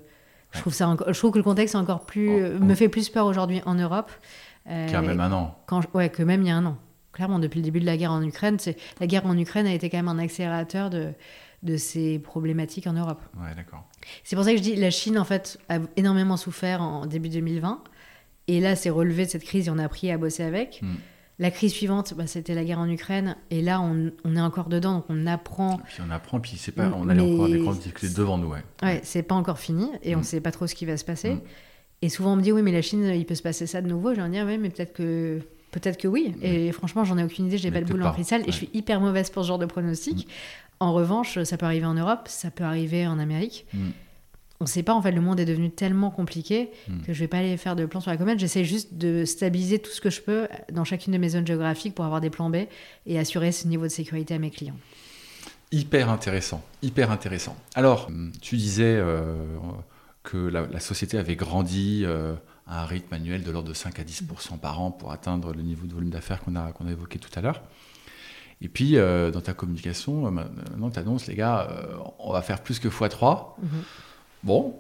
je, trouve ça je trouve que le contexte est encore plus, oh, oh. me fait plus peur aujourd'hui en Europe. Euh, Qu'il y a même un an. Quand, ouais, que même il y a un an. Clairement, depuis le début de la guerre en Ukraine, la guerre en Ukraine a été quand même un accélérateur de, de ces problématiques en Europe. Ouais, d'accord. C'est pour ça que je dis la Chine, en fait, a énormément souffert en début 2020. Et là, c'est relevé de cette crise et on a appris à bosser avec. Hmm. La crise suivante, bah, c'était la guerre en Ukraine. Et là, on, est encore dedans, donc on apprend. puis on apprend, puis c'est pas, on a encore des grandes difficultés devant nous. Ouais, ouais, c'est pas encore fini et on ne mm. sait pas trop ce qui va se passer. Mm. Et souvent, on me dit, oui, mais la Chine, il peut se passer ça de nouveau. J'ai envie de dire, oui, mais peut-être que. Peut-être que oui. Mm. Et franchement, j'en ai aucune idée. J'ai pas le boulot en cristal et je suis hyper mauvaise pour ce genre de pronostic. En revanche, ça peut arriver en Europe, ça peut arriver en Amérique on ne sait pas, en fait, le monde est devenu tellement compliqué hmm. que je vais pas aller faire de plans sur la comète. J'essaie juste de stabiliser tout ce que je peux dans chacune de mes zones géographiques pour avoir des plans B et assurer ce niveau de sécurité à mes clients. Hyper intéressant, hyper intéressant. Alors, tu disais euh, que la, société avait grandi euh, à un rythme annuel de l'ordre de 5 à 10% par an pour atteindre le niveau de volume d'affaires qu'on a, qu'on a évoqué tout à l'heure. Et puis, euh, dans ta communication, maintenant, tu annonces, les gars, on va faire plus que x3. Bon,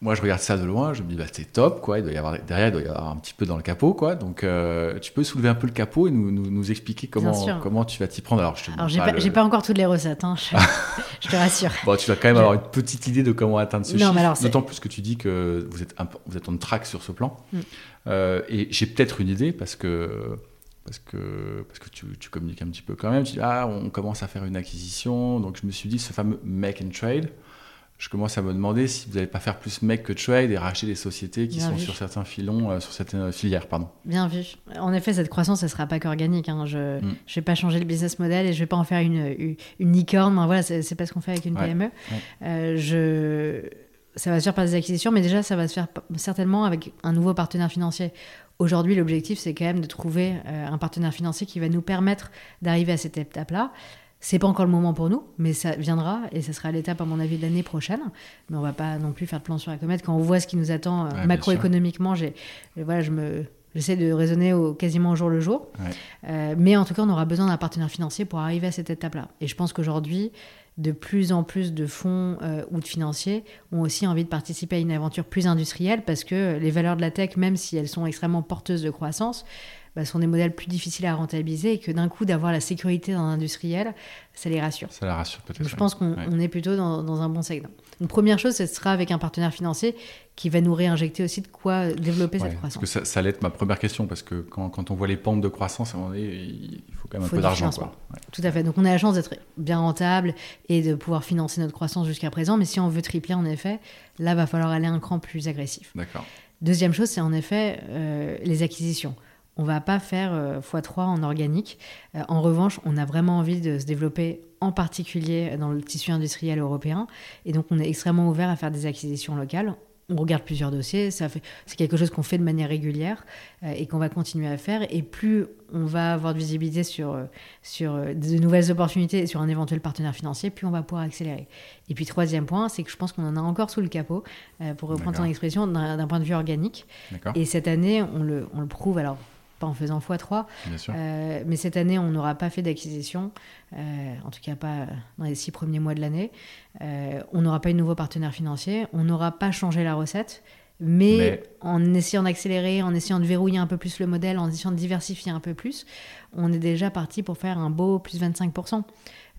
moi je regarde ça de loin, je me dis bah c'est top quoi, il doit y avoir derrière il doit y avoir un petit peu dans le capot quoi. Donc euh, tu peux soulever un peu le capot et nous, nous, expliquer comment comment tu vas t'y prendre. Alors je Alors j'ai pas, pas, encore toutes les recettes, hein, [LAUGHS] je, te rassure. bon, tu vas quand même avoir une petite idée de comment atteindre ce chiffre. D'autant plus que tu dis que vous êtes vous êtes en track sur ce plan. Mm. Euh, et j'ai peut-être une idée parce que parce que, parce que tu, tu, communiques un petit peu quand même. Tu dis, ah, on commence à faire une acquisition. Donc, je me suis dit, ce fameux make and trade, je commence à me demander si vous n'allez pas faire plus mec que trade et racheter des sociétés qui sont sur certains filons, euh, sur certaines filières. Pardon. Bien vu. En effet, cette croissance, elle ne sera pas qu'organique. Hein. Je ne mm. vais pas changer le business model et je ne vais pas en faire une, une, licorne. voilà, c'est pas ce qu'on fait avec une PME. Euh, je... Ça va se faire par des acquisitions, mais déjà, ça va se faire certainement avec un nouveau partenaire financier. Aujourd'hui, l'objectif, c'est quand même de trouver euh, un partenaire financier qui va nous permettre d'arriver à cette étape-là C'est pas encore le moment pour nous, mais ça viendra et ça sera l'étape, à mon avis, de l'année prochaine. Mais on va pas non plus faire de plan sur la comète. Quand on voit ce qui nous attend euh, macroéconomiquement, j'ai, voilà, je me, j'essaie de raisonner au, quasiment au jour le jour. Euh, mais en tout cas, on aura besoin d'un partenaire financier pour arriver à cette étape-là. Et je pense qu'aujourd'hui, de plus en plus de fonds euh, ou de financiers ont aussi envie de participer à une aventure plus industrielle parce que les valeurs de la tech, même si elles sont extrêmement porteuses de croissance, bah, sont des modèles plus difficiles à rentabiliser et que d'un coup d'avoir la sécurité dans l'industriel, ça les rassure. Ça les rassure peut-être. Je pense qu'on est plutôt dans, un bon segment. Une première chose, ce sera avec un partenaire financier qui va nous réinjecter aussi de quoi développer cette croissance. Parce que ça, allait être ma première question, parce que quand, quand, on voit les pentes de croissance, à un moment donné, il faut quand même un peu d'argent. Tout à fait. Donc on a la chance d'être bien rentable et de pouvoir financer notre croissance jusqu'à présent, mais si on veut tripler, en effet, là, va falloir aller un cran plus agressif. D'accord. Deuxième chose, c'est en effet euh, les acquisitions on va pas faire x3 euh, en organique. Euh, en revanche, on a vraiment envie de se développer en particulier dans le tissu industriel européen. Et donc, on est extrêmement ouvert à faire des acquisitions locales on regarde plusieurs dossiers, ça fait, c'est quelque chose qu'on fait de manière régulière euh, et qu'on va continuer à faire. Et plus on va avoir de visibilité sur, sur de nouvelles opportunités et sur un éventuel partenaire financier, plus on va pouvoir accélérer. Et puis troisième point, c'est que je pense qu'on en a encore sous le capot, pour reprendre ton expression, d'un, point de vue organique. Et cette année, on le, on le prouve. Alors pas en faisant x3. Euh, mais cette année, on n'aura pas fait d'acquisition, euh, en tout cas pas dans les six premiers mois de l'année. Euh, on n'aura pas eu de nouveau partenaire financier, on n'aura pas changé la recette. Mais, en essayant d'accélérer, en essayant de verrouiller un peu plus le modèle, en essayant de diversifier un peu plus, on est déjà parti pour faire un beau plus 25%.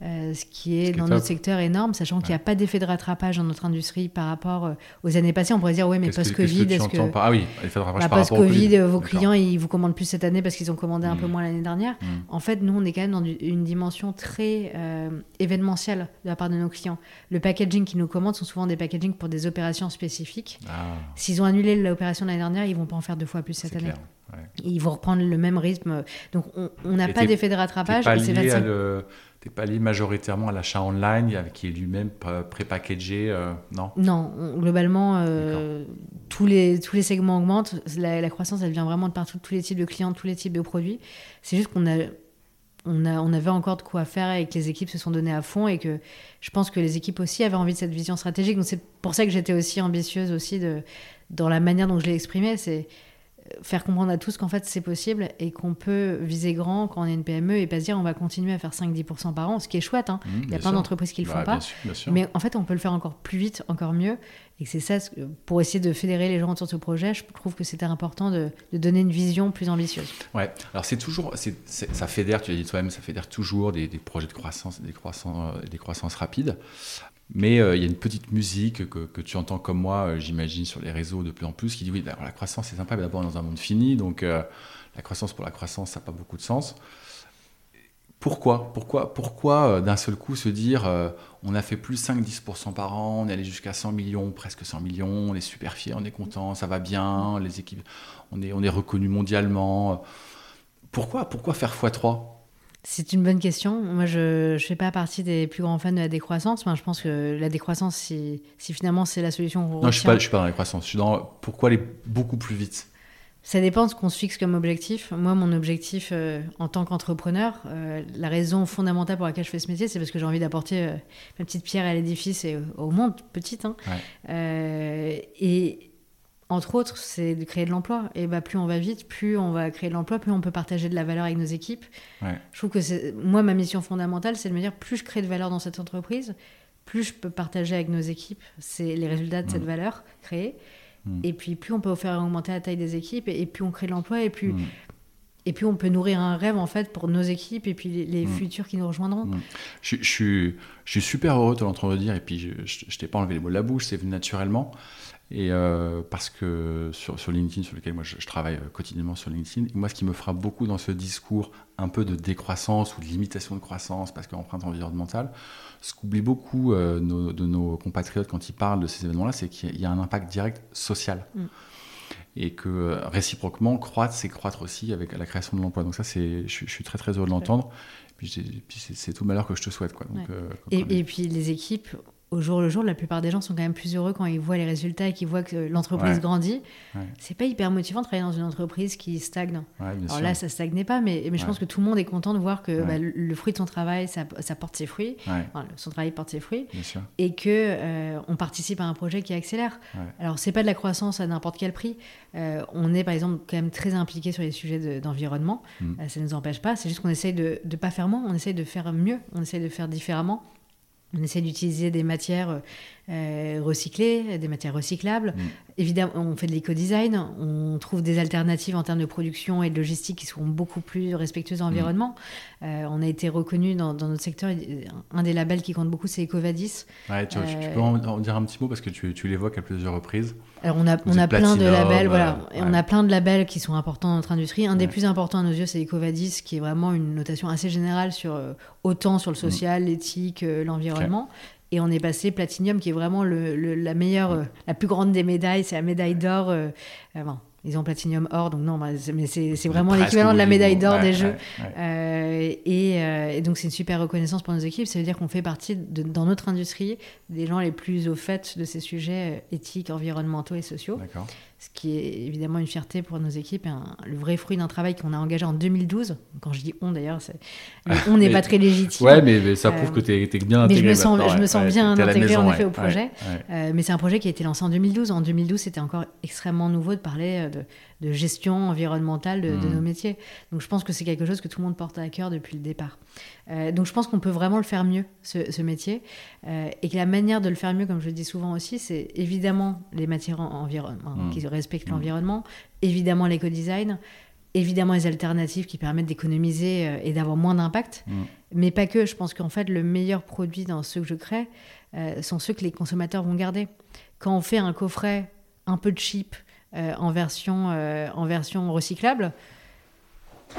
Euh, ce qui est dans notre secteur énorme, sachant qu'il n'y a pas d'effet de rattrapage dans notre industrie par rapport euh, aux années passées. On pourrait dire, oui, mais post-Covid, est-ce que. Ah oui, effet de rattrapage bah, Post-Covid, vos clients, ils vous commandent plus cette année parce qu'ils ont commandé un peu hmm. moins l'année dernière. Hmm. En fait, nous, on est quand même dans une dimension très euh, événementielle de la part de nos clients. Le packaging qu'ils nous commandent sont souvent des packaging pour des opérations spécifiques. Ah. S'ils ont annulé l'opération l'année dernière, ils vont pas en faire deux fois plus cette année. Ils vont reprendre le même rythme. Donc, on n'a pas d'effet de rattrapage. C'est 25 t'es pas lié majoritairement à l'achat online qui est lui-même pré-packagé, euh, non? Non, globalement, euh, tous, les, tous les segments augmentent. La, croissance, elle vient vraiment de partout, tous les types de clients, tous les types de produits. C'est juste qu'on a, on a, on avait encore de quoi faire et que les équipes se sont données à fond et que je pense que les équipes aussi avaient envie de cette vision stratégique. Donc c'est pour ça que j'étais aussi ambitieuse aussi de, dans la manière dont je l'ai exprimé. C'est faire comprendre à tous qu'en fait c'est possible et qu'on peut viser grand quand on est une PME et pas se dire on va continuer à faire 5-10% par an, ce qui est chouette. Hein. Mmh, Il y a plein d'entreprises qui le font bah, pas. Mais en fait, on peut le faire encore plus vite, encore mieux. Et c'est ça, pour essayer de fédérer les gens autour de ce projet, je trouve que c'était important de, donner une vision plus ambitieuse. Ouais, alors c'est toujours, ça fédère, tu l'as dit toi-même, ça fédère toujours des, projets de croissance, des croissances, des croissances rapides. Mais euh, il y a une petite musique que, tu entends comme moi, euh, j'imagine, sur les réseaux de plus en plus, qui dit oui, la croissance c'est sympa, mais d'abord dans un monde fini, donc euh, la croissance pour la croissance, ça n'a pas beaucoup de sens. Pourquoi? Pourquoi, pourquoi d'un seul coup se dire on a fait plus 5-10% par an, on est allé jusqu'à 100 millions, presque 100 millions, on est super fiers, on est content, ça va bien, les équipes, on est, on reconnu mondialement. Pourquoi, pourquoi faire x3 c'est une bonne question. Moi, je ne fais pas partie des plus grands fans de la décroissance. Moi, je pense que la décroissance, si, finalement c'est la solution. Non, je ne suis, pas, suis pas dans la décroissance. Je suis dans pourquoi aller beaucoup plus vite. Ça dépend de ce qu'on se fixe comme objectif. Moi, mon objectif euh, en tant qu'entrepreneur, euh, la raison fondamentale pour laquelle je fais ce métier, c'est parce que j'ai envie d'apporter euh, ma petite pierre à l'édifice et au monde, petite. Hein. et entre autres, c'est de créer de l'emploi. Et bah, plus on va vite, plus on va créer de l'emploi, plus on peut partager de la valeur avec nos équipes. Je trouve que c'est, moi, ma mission fondamentale, c'est de me dire plus je crée de valeur dans cette entreprise, plus je peux partager avec nos équipes c'est les résultats de cette mm. valeur créée. Mm. Et puis, plus on peut faire augmenter la taille des équipes, et, plus on crée de l'emploi, et plus. Mm. Et puis on peut nourrir un rêve en fait pour nos équipes et puis les, futurs qui nous rejoindront. Je, je, suis super heureux de l'entendre dire et puis je, je, t'ai pas enlevé les mots de la bouche, c'est venu naturellement. Et euh, parce que sur, sur, LinkedIn, sur lequel moi je, travaille euh, quotidiennement sur LinkedIn, moi ce qui me frappe beaucoup dans ce discours un peu de décroissance ou de limitation de croissance parce qu'empreinte environnementale, ce qu'oublient beaucoup euh, de nos compatriotes quand ils parlent de ces événements-là, c'est qu'il y a un impact direct social. Mm. Et que réciproquement, croître, c'est croître aussi avec la création de l'emploi. Donc ça, je, je suis très très heureux de l'entendre. Puis, puis c'est tout le malheur que je te souhaite. Quoi. Donc, et, et, puis les équipes au jour le jour, la plupart des gens sont quand même plus heureux quand ils voient les résultats et qu'ils voient que l'entreprise grandit. C'est pas hyper motivant de travailler dans une entreprise qui stagne. Alors là, ça stagnait pas, mais, mais je pense que tout le monde est content de voir que bah, le, fruit de son travail, ça, ça porte ses fruits. son travail porte ses fruits. Et que euh, on participe à un projet qui accélère. Alors, c'est pas de la croissance à n'importe quel prix. Euh, on est, par exemple, quand même très impliqué sur les sujets d'environnement. Mm. Euh, ça ne nous empêche pas. C'est juste qu'on essaye de ne pas faire moins, on essaye de faire mieux, on essaye de faire différemment. On essaie d'utiliser des matières euh, recyclées, des matières recyclables. Mm. Évidemment, on fait de l'éco-design, on trouve des alternatives en termes de production et de logistique qui seront beaucoup plus respectueuses de l'environnement. Euh, on a été reconnu dans, notre secteur, un des labels qui compte beaucoup, c'est Ecovadis. Ouais, tu, peux en dire un petit mot parce que tu, tu l'évoques à plusieurs reprises. Alors on a, on a plein de labels, voilà. On a plein de labels qui sont importants dans notre industrie. Un des plus importants à nos yeux, c'est Ecovadis, qui est vraiment une notation assez générale sur euh, autant sur le social, mm. l'éthique, l'environnement. Et on est passé Platinium, qui est vraiment le, la meilleure, euh, la plus grande des médailles. C'est la médaille d'or. Euh, euh, ils ont Platinium Or, donc non, bah, mais c'est vraiment l'équivalent de la médaille d'or des jeux. et, donc c'est une super reconnaissance pour nos équipes. Ça veut dire qu'on fait partie, de, dans notre industrie, des gens les plus au fait de ces sujets éthiques, environnementaux et sociaux. Ce qui est évidemment une fierté pour nos équipes, le vrai fruit d'un travail qu'on a engagé en 2012. Quand je dis on d'ailleurs, on n'est pas très légitime. Ouais, mais, ça prouve que tu es, bien intégré. Mais je me sens, je me sens bien intégré en effet au projet. Euh, mais c'est un projet qui a été lancé en 2012. En 2012, c'était encore extrêmement nouveau de parler de, de gestion environnementale de, hmm. nos métiers. Donc je pense que c'est quelque chose que tout le monde porte à cœur depuis le départ. Euh, donc je pense qu'on peut vraiment le faire mieux, ce, métier. Euh, et que la manière de le faire mieux, comme je le dis souvent aussi, c'est évidemment les matières hmm. qui respectent hmm. l'environnement, évidemment l'éco-design, évidemment les alternatives qui permettent d'économiser euh, et d'avoir moins d'impact. Mais pas que. Je pense qu'en fait, le meilleur produit dans ceux que je crée sont ceux que les consommateurs vont garder. Quand on fait un coffret un peu cheap, en, version, euh, en version recyclable,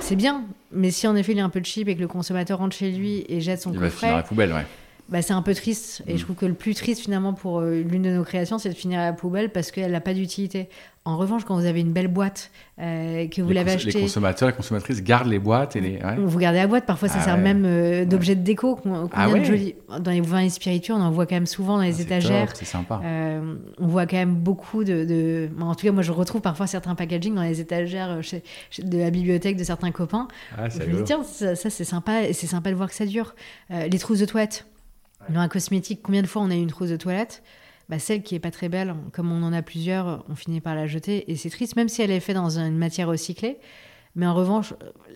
c'est bien. Mais si en effet il est un peu cheap et que le consommateur rentre chez lui et jette son coffret, la poubelle, ouais bah, c'est un peu triste. Et je mm. trouve que le plus triste finalement pour euh, l'une de nos créations, c'est de finir à la poubelle parce qu'elle n'a pas d'utilité. En revanche, quand vous avez une belle boîte, euh, que vous l'avez achetée... Les consommateurs, les consommatrices gardent les boîtes et les... Vous gardez la boîte, parfois ça ah sert même euh, d'objet de déco. Ah dans les vins et spiritueux, on en voit quand même souvent dans les ah, étagères. C'est sympa. on voit quand même beaucoup de, En tout cas, moi je retrouve parfois certains packaging dans les étagères de la bibliothèque de certains copains. je me dis, tiens, ça, ça c'est sympa, et c'est sympa de voir que ça dure. les trousses de toilette. Dans un cosmétique, combien de fois on a eu une trousse de toilette bah, Celle qui est pas très belle, comme on en a plusieurs, on finit par la jeter. Et c'est triste, même si elle est faite dans une matière recyclée. Mais en revanche,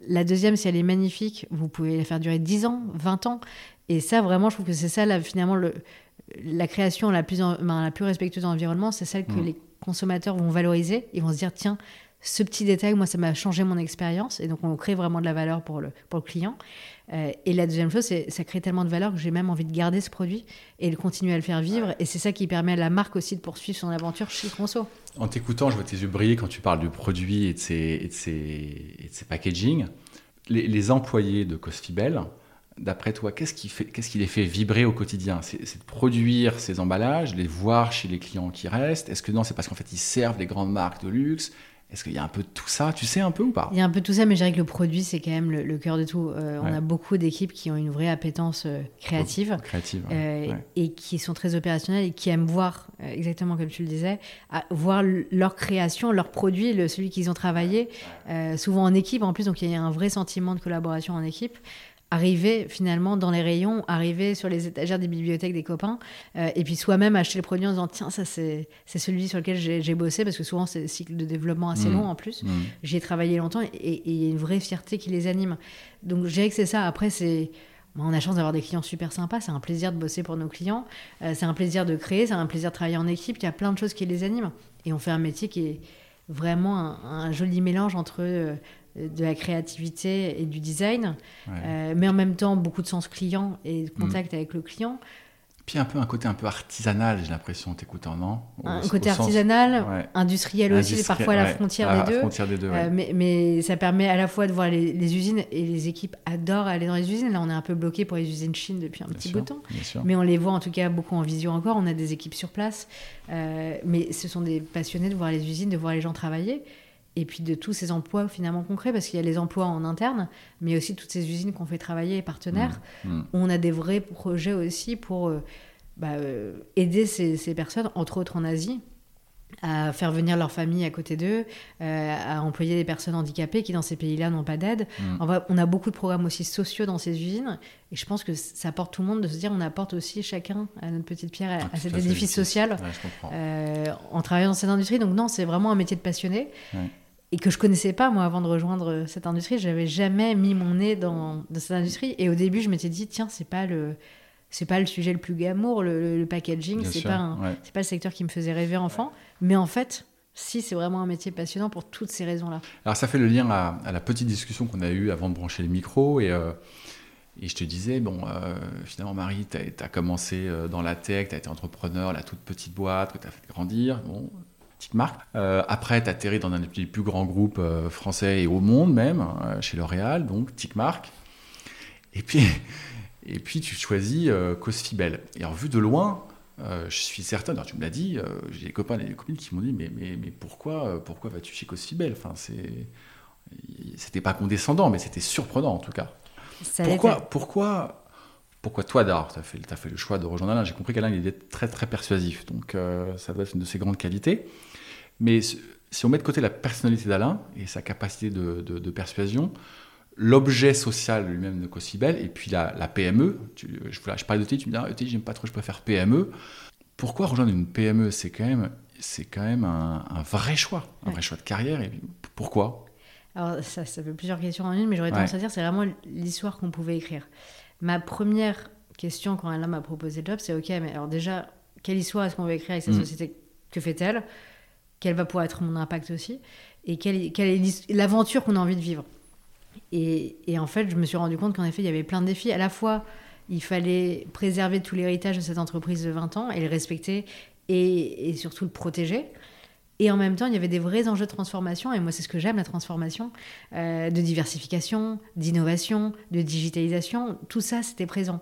la deuxième, si elle est magnifique, vous pouvez la faire durer 10 ans, 20 ans. Et ça, vraiment, je trouve que c'est ça, là, finalement, le, la création la plus, ben, la plus respectueuse de l'environnement, c'est celle que mm. les consommateurs vont valoriser. Ils vont se dire, tiens, ce petit détail, moi, ça m'a changé mon expérience. Et donc, on crée vraiment de la valeur pour le, pour le client. Euh, et la deuxième chose, c'est ça crée tellement de valeur que j'ai même envie de garder ce produit et de continuer à le faire vivre. Et c'est ça qui permet à la marque aussi de poursuivre son aventure chez Conso. En t'écoutant, je vois tes yeux briller quand tu parles du produit et de ses, et de ses, et de ses packaging. Les, employés de Cosfibel, d'après toi, qu'est-ce qui, fait, qu'est-ce qui les fait vibrer au quotidien? C'est, de produire ces emballages, les voir chez les clients qui restent? Est-ce que non, c'est parce qu'en fait, ils servent les grandes marques de luxe? Est-ce qu'il y a un peu de tout ça Tu sais un peu ou pas? Il y a un peu de tout ça, mais je dirais que le produit, c'est quand même le, cœur de tout. Euh, on a beaucoup d'équipes qui ont une vraie appétence euh, créative, créative euh, et qui sont très opérationnelles et qui aiment voir, exactement comme tu le disais, voir leur création, leur produit, le, celui qu'ils ont travaillé, souvent en équipe en plus, donc il y a un vrai sentiment de collaboration en équipe arriver finalement dans les rayons, arriver sur les étagères des bibliothèques des copains, euh, et puis soi-même acheter le produit en disant tiens ça c'est celui sur lequel j'ai bossé parce que souvent c'est un cycle de développement assez mmh. long en plus. Mmh. J'y ai travaillé longtemps et il y a une vraie fierté qui les anime. Donc je dirais que c'est ça. Après c'est on a chance d'avoir des clients super sympas, c'est un plaisir de bosser pour nos clients, euh, c'est un plaisir de créer, c'est un plaisir de travailler en équipe, il y a plein de choses qui les animent. Et on fait un métier qui est vraiment un, joli mélange entre euh, de la créativité et du design, euh, mais en même temps beaucoup de sens client et de contact mm. avec le client. Puis un peu un côté un peu artisanal, j'ai l'impression, t'écoutant, non Un côté artisanal, industriel aussi, parfois à la frontière des deux. Frontière des deux euh, mais, mais, ça permet à la fois de voir les, usines, et les équipes adorent aller dans les usines. Là, on est un peu bloqué pour les usines Chine depuis un petit bout de temps. Mais on les voit en tout cas beaucoup en vision encore. On a des équipes sur place. Euh, mais ce sont des passionnés de voir les usines, de voir les gens travailler et puis de tous ces emplois finalement concrets, parce qu'il y a les emplois en interne, mais aussi toutes ces usines qu'on fait travailler, partenaires. Mmh, mmh. On a des vrais projets aussi pour euh, bah, aider ces, ces, personnes, entre autres en Asie, à faire venir leur famille à côté d'eux, euh, à employer des personnes handicapées qui dans ces pays-là n'ont pas d'aide. Mm. On, a beaucoup de programmes aussi sociaux dans ces usines et je pense que ça apporte tout le monde de se dire on apporte aussi chacun à notre petite pierre à, cet édifice social euh, en travaillant dans cette industrie. Donc non, c'est vraiment un métier de passionné. Et que je connaissais pas moi avant de rejoindre cette industrie, j'avais jamais mis mon nez dans, dans cette industrie. Et au début, je m'étais dit tiens, c'est pas le, c'est pas le sujet le plus glamour, le, packaging, c'est pas, c'est pas le secteur qui me faisait rêver enfant. Mais en fait, si, c'est vraiment un métier passionnant pour toutes ces raisons-là. Alors ça fait le lien à, la petite discussion qu'on a eue avant de brancher les micros. Et, euh, et je te disais, bon, euh, finalement, Marie, tu as, commencé euh, dans la tech, tu as été entrepreneur, la toute petite boîte que tu as fait grandir. Bon, petite marque. après, tu as atterri dans un des plus grands groupes français et au monde même, chez L'Oréal, donc petite marque. Et puis... [LAUGHS] Et puis tu choisis euh, Cosfibel. Et en vue de loin, euh, je suis certain, alors tu me l'as dit, euh, j'ai des copains et des copines qui m'ont dit mais, mais, mais pourquoi, pourquoi vas-tu chez Cosfibel? Enfin, C'était pas condescendant, mais c'était surprenant en tout cas. pourquoi, pourquoi, pourquoi toi, Dar, tu as, as, fait le choix de rejoindre Alain J'ai compris qu'Alain il était très très persuasif, donc ça doit être une de ses grandes qualités. Mais si on met de côté la personnalité d'Alain et sa capacité de, de, de persuasion, l'objet social lui-même de Cocibel, et puis la, PME. Tu, je, je parlais d'ETI, tu me dis, ah, ETI, j'aime pas trop, je préfère PME. Pourquoi rejoindre une PME C'est quand même, c'est quand même un, vrai choix, un vrai choix de carrière. Et pourquoi? Alors, ça, ça fait plusieurs questions en une, mais j'aurais tendance à dire c'est vraiment l'histoire qu'on pouvait écrire. Ma première question quand elle m'a proposé le job, c'est OK, mais alors déjà, quelle histoire est-ce qu'on veut écrire avec cette mm. société? Que fait-elle? Quel va pouvoir être mon impact aussi Et quelle, est l'aventure qu'on a envie de vivre et, en fait, je me suis rendu compte qu'en effet, il y avait plein de défis. À la fois, il fallait préserver tout l'héritage de cette entreprise de 20 ans et le respecter et, surtout le protéger. Et en même temps, il y avait des vrais enjeux de transformation, et moi c'est ce que j'aime, la transformation, euh, de diversification, d'innovation, de digitalisation, tout ça c'était présent.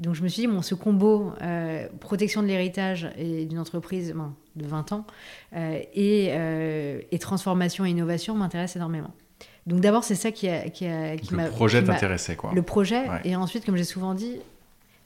Donc je me suis dit, bon, ce combo euh, protection de l'héritage et d'une entreprise de 20 ans euh, et, et transformation et innovation m'intéresse énormément. Donc d'abord, c'est ça qui a, qui, m'a. Le projet t'intéressait, quoi. Le projet. Et ensuite, comme j'ai souvent dit,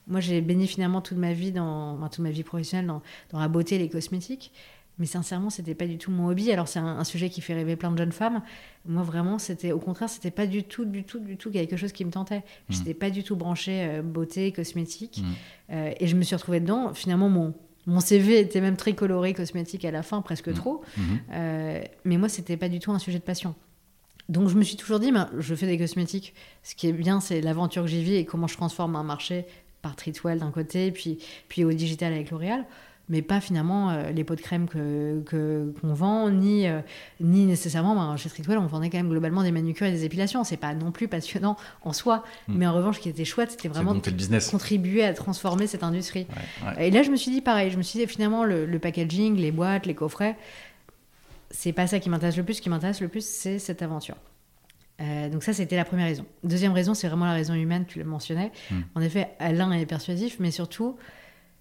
moi, j'ai baigné finalement toute ma vie dans, toute ma vie professionnelle dans, dans la beauté et les cosmétiques. Mais sincèrement, c'était pas du tout mon hobby. Alors c'est un, sujet qui fait rêver plein de jeunes femmes. Moi vraiment, c'était au contraire, c'était pas du tout, du tout, du tout quelque chose qui me tentait. Je n'étais mmh. pas du tout branchée euh, beauté, cosmétique. Mmh. Euh, et je me suis retrouvée dedans. Finalement, mon, mon CV était même très coloré cosmétique à la fin, presque mmh. trop. Euh, mais moi, c'était pas du tout un sujet de passion. Donc je me suis toujours dit, ben, je fais des cosmétiques. Ce qui est bien, c'est l'aventure que j'y vis et comment je transforme un marché par Tritwell d'un côté, puis, puis au digital avec L'Oréal, mais pas finalement euh, les pots de crème que, qu'on vend, ni, euh, ni nécessairement, ben, chez Tritwell, on vendait quand même globalement des manucures et des épilations. C'est pas non plus passionnant en soi, hmm. mais en revanche, ce qui était chouette, c'était vraiment de contribuer à transformer cette industrie. Et là, je me suis dit pareil, je me suis dit finalement, le, le packaging, les boîtes, les coffrets, c'est pas ça qui m'intéresse le plus. Ce qui m'intéresse le plus, c'est cette aventure. Euh, donc ça, c'était la première raison. Deuxième raison, c'est vraiment la raison humaine, tu le mentionnais. Hmm. En effet, Alain est persuasif, mais surtout,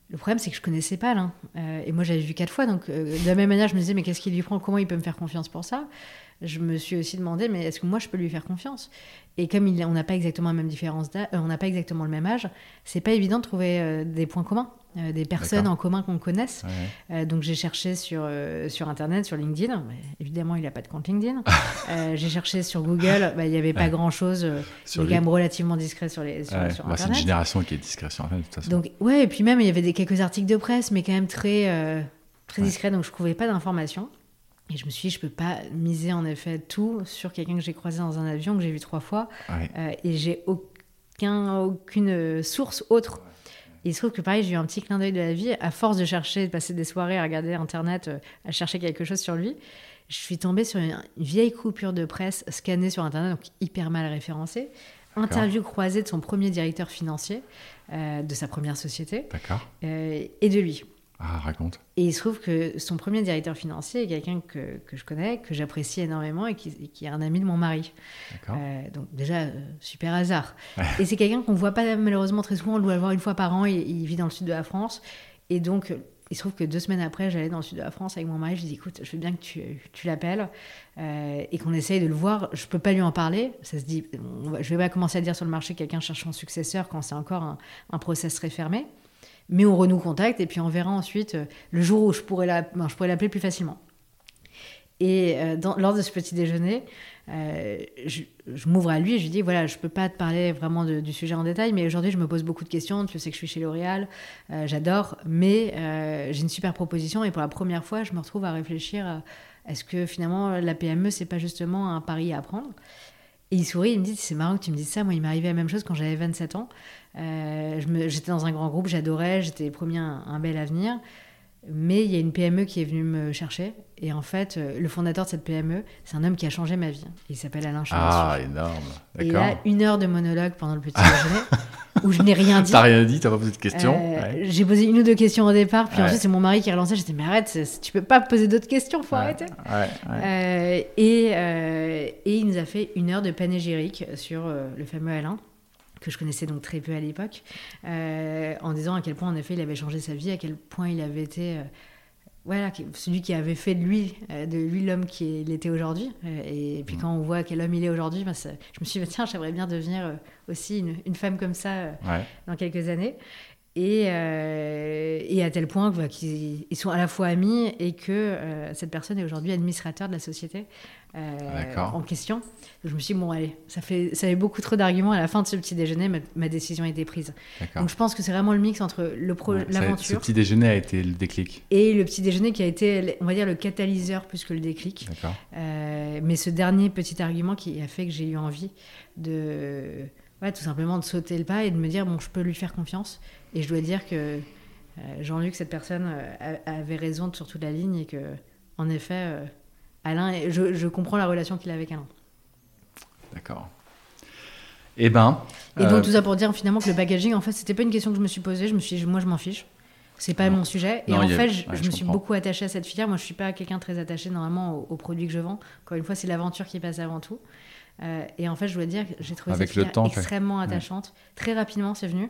le problème, c'est que je connaissais pas Alain. Euh, et moi, j'avais vu quatre fois. Donc, euh, de la même manière, je me disais, mais qu'est-ce qu'il lui prend? Comment il peut me faire confiance pour ça? Je me suis aussi demandé, mais est-ce que moi, je peux lui faire confiance? Et comme il, on n'a pas exactement la même différence on n'a pas exactement le même âge, c'est pas évident de trouver des points communs. Euh, des personnes en commun qu'on connaisse. Euh, donc j'ai cherché sur, euh, sur Internet, sur LinkedIn. évidemment, il n'y a pas de compte LinkedIn. [LAUGHS] j'ai cherché sur Google. Bah, il n'y avait pas grand-chose. il est quand même relativement discret sur, les, sur, Internet. C'est une génération qui est discrète sur Internet, de toute façon. Donc, ouais, et puis même, il y avait des, quelques articles de presse, mais quand même très, très discrets. Donc je ne trouvais pas d'informations. Et je me suis dit, je peux pas miser en effet tout sur quelqu'un que j'ai croisé dans un avion, que j'ai vu trois fois. et j'ai aucun, aucune source autre il se trouve que pareil, j'ai eu un petit clin d'œil de la vie. À force de chercher, de passer des soirées à regarder Internet, euh, à chercher quelque chose sur lui, je suis tombée sur une, vieille coupure de presse scannée sur Internet, donc hyper mal référencée. Interview croisée de son premier directeur financier euh, de sa première société euh, et de lui. Ah, raconte. Et il se trouve que son premier directeur financier est quelqu'un que, que, je connais, que j'apprécie énormément et qui, qui, est un ami de mon mari. Euh, donc déjà, euh, super hasard. Et c'est quelqu'un qu'on ne voit pas malheureusement très souvent, on doit le voir une fois par an, il, il, vit dans le sud de la France. Et donc, il se trouve que deux semaines après, j'allais dans le sud de la France avec mon mari, je lui dis, écoute, je veux bien que tu, tu l'appelles euh, et qu'on essaye de le voir. Je ne peux pas lui en parler. Ça se dit, je ne vais pas commencer à dire sur le marché que quelqu'un cherche son successeur quand c'est encore un, un process très fermé. Mais on renoue contact et puis on verra ensuite le jour où je pourrais l'appeler plus facilement. Et lors de ce petit déjeuner, euh, je, m'ouvre à lui et je lui dis voilà, je peux pas te parler vraiment du sujet en détail, mais aujourd'hui je me pose beaucoup de questions. Tu sais que je suis chez L'Oréal, euh, j'adore, mais euh, j'ai une super proposition et pour la première fois, je me retrouve à réfléchir est-ce que finalement la PME c'est pas justement un pari à prendre? Et il sourit, il me dit C'est marrant que tu me dises ça. Moi, il m'est arrivé la même chose quand j'avais 27 ans. J'étais dans un grand groupe, j'adorais, j'étais promis un, un, bel avenir. Mais il y a une PME qui est venue me chercher. Et en fait, euh, le fondateur de cette PME, c'est un homme qui a changé ma vie. Il s'appelle Alain Chauvet. Ah, énorme. Et il a une heure de monologue pendant le petit déjeuner [LAUGHS] où je n'ai rien dit. T'as rien dit, t'as pas posé de questions. Euh, j'ai posé une ou deux questions au départ, puis ensuite c'est mon mari qui a relancé. J'étais mais arrête, tu peux pas poser d'autres questions, faut arrêter. Euh, et, et il nous a fait une heure de panégyrique sur le fameux Alain que je connaissais donc très peu à l'époque, euh, en disant à quel point en effet il avait changé sa vie, à quel point il avait été euh, voilà, celui qui avait fait de lui, euh, de lui l'homme qu'il était aujourd'hui. et puis mm. quand on voit quel homme il est aujourd'hui, ben, je me suis dit, tiens, j'aimerais bien devenir aussi une, une, femme comme ça dans quelques années. Et, et, à tel point qu'ils sont à la fois amis et que cette personne est aujourd'hui administrateur de la société en question. Je me suis dit, bon, allez, ça fait, ça avait beaucoup trop d'arguments. À la fin de ce petit déjeuner, ma, décision a été prise. Donc je pense que c'est vraiment le mix entre l'aventure. ce petit déjeuner a été le déclic. Et le petit déjeuner qui a été, on va dire, le catalyseur plus que le déclic. Euh, mais ce dernier petit argument qui a fait que j'ai eu envie de. Ouais, tout simplement de sauter le pas et de me dire, bon, je peux lui faire confiance. Et je dois dire que euh, Jean-Luc, cette personne, euh, avait raison sur toute la ligne et que, en effet, Alain, je, je comprends la relation qu'il a avec Alain. D'accord. Eh ben. Et donc, euh, tout ça pour dire finalement que le packaging, en fait, c'était pas une question que je me suis posée. Je me suis moi, je m'en fiche. C'est pas mon sujet. Et en fait, je, me suis beaucoup attachée à cette filière. Moi, je suis pas quelqu'un très attaché normalement aux, produits que je vends. Encore une fois, c'est l'aventure qui passe avant tout. Euh, et en fait, je dois dire que j'ai trouvé cette filière extrêmement attachante. Très rapidement, c'est venu.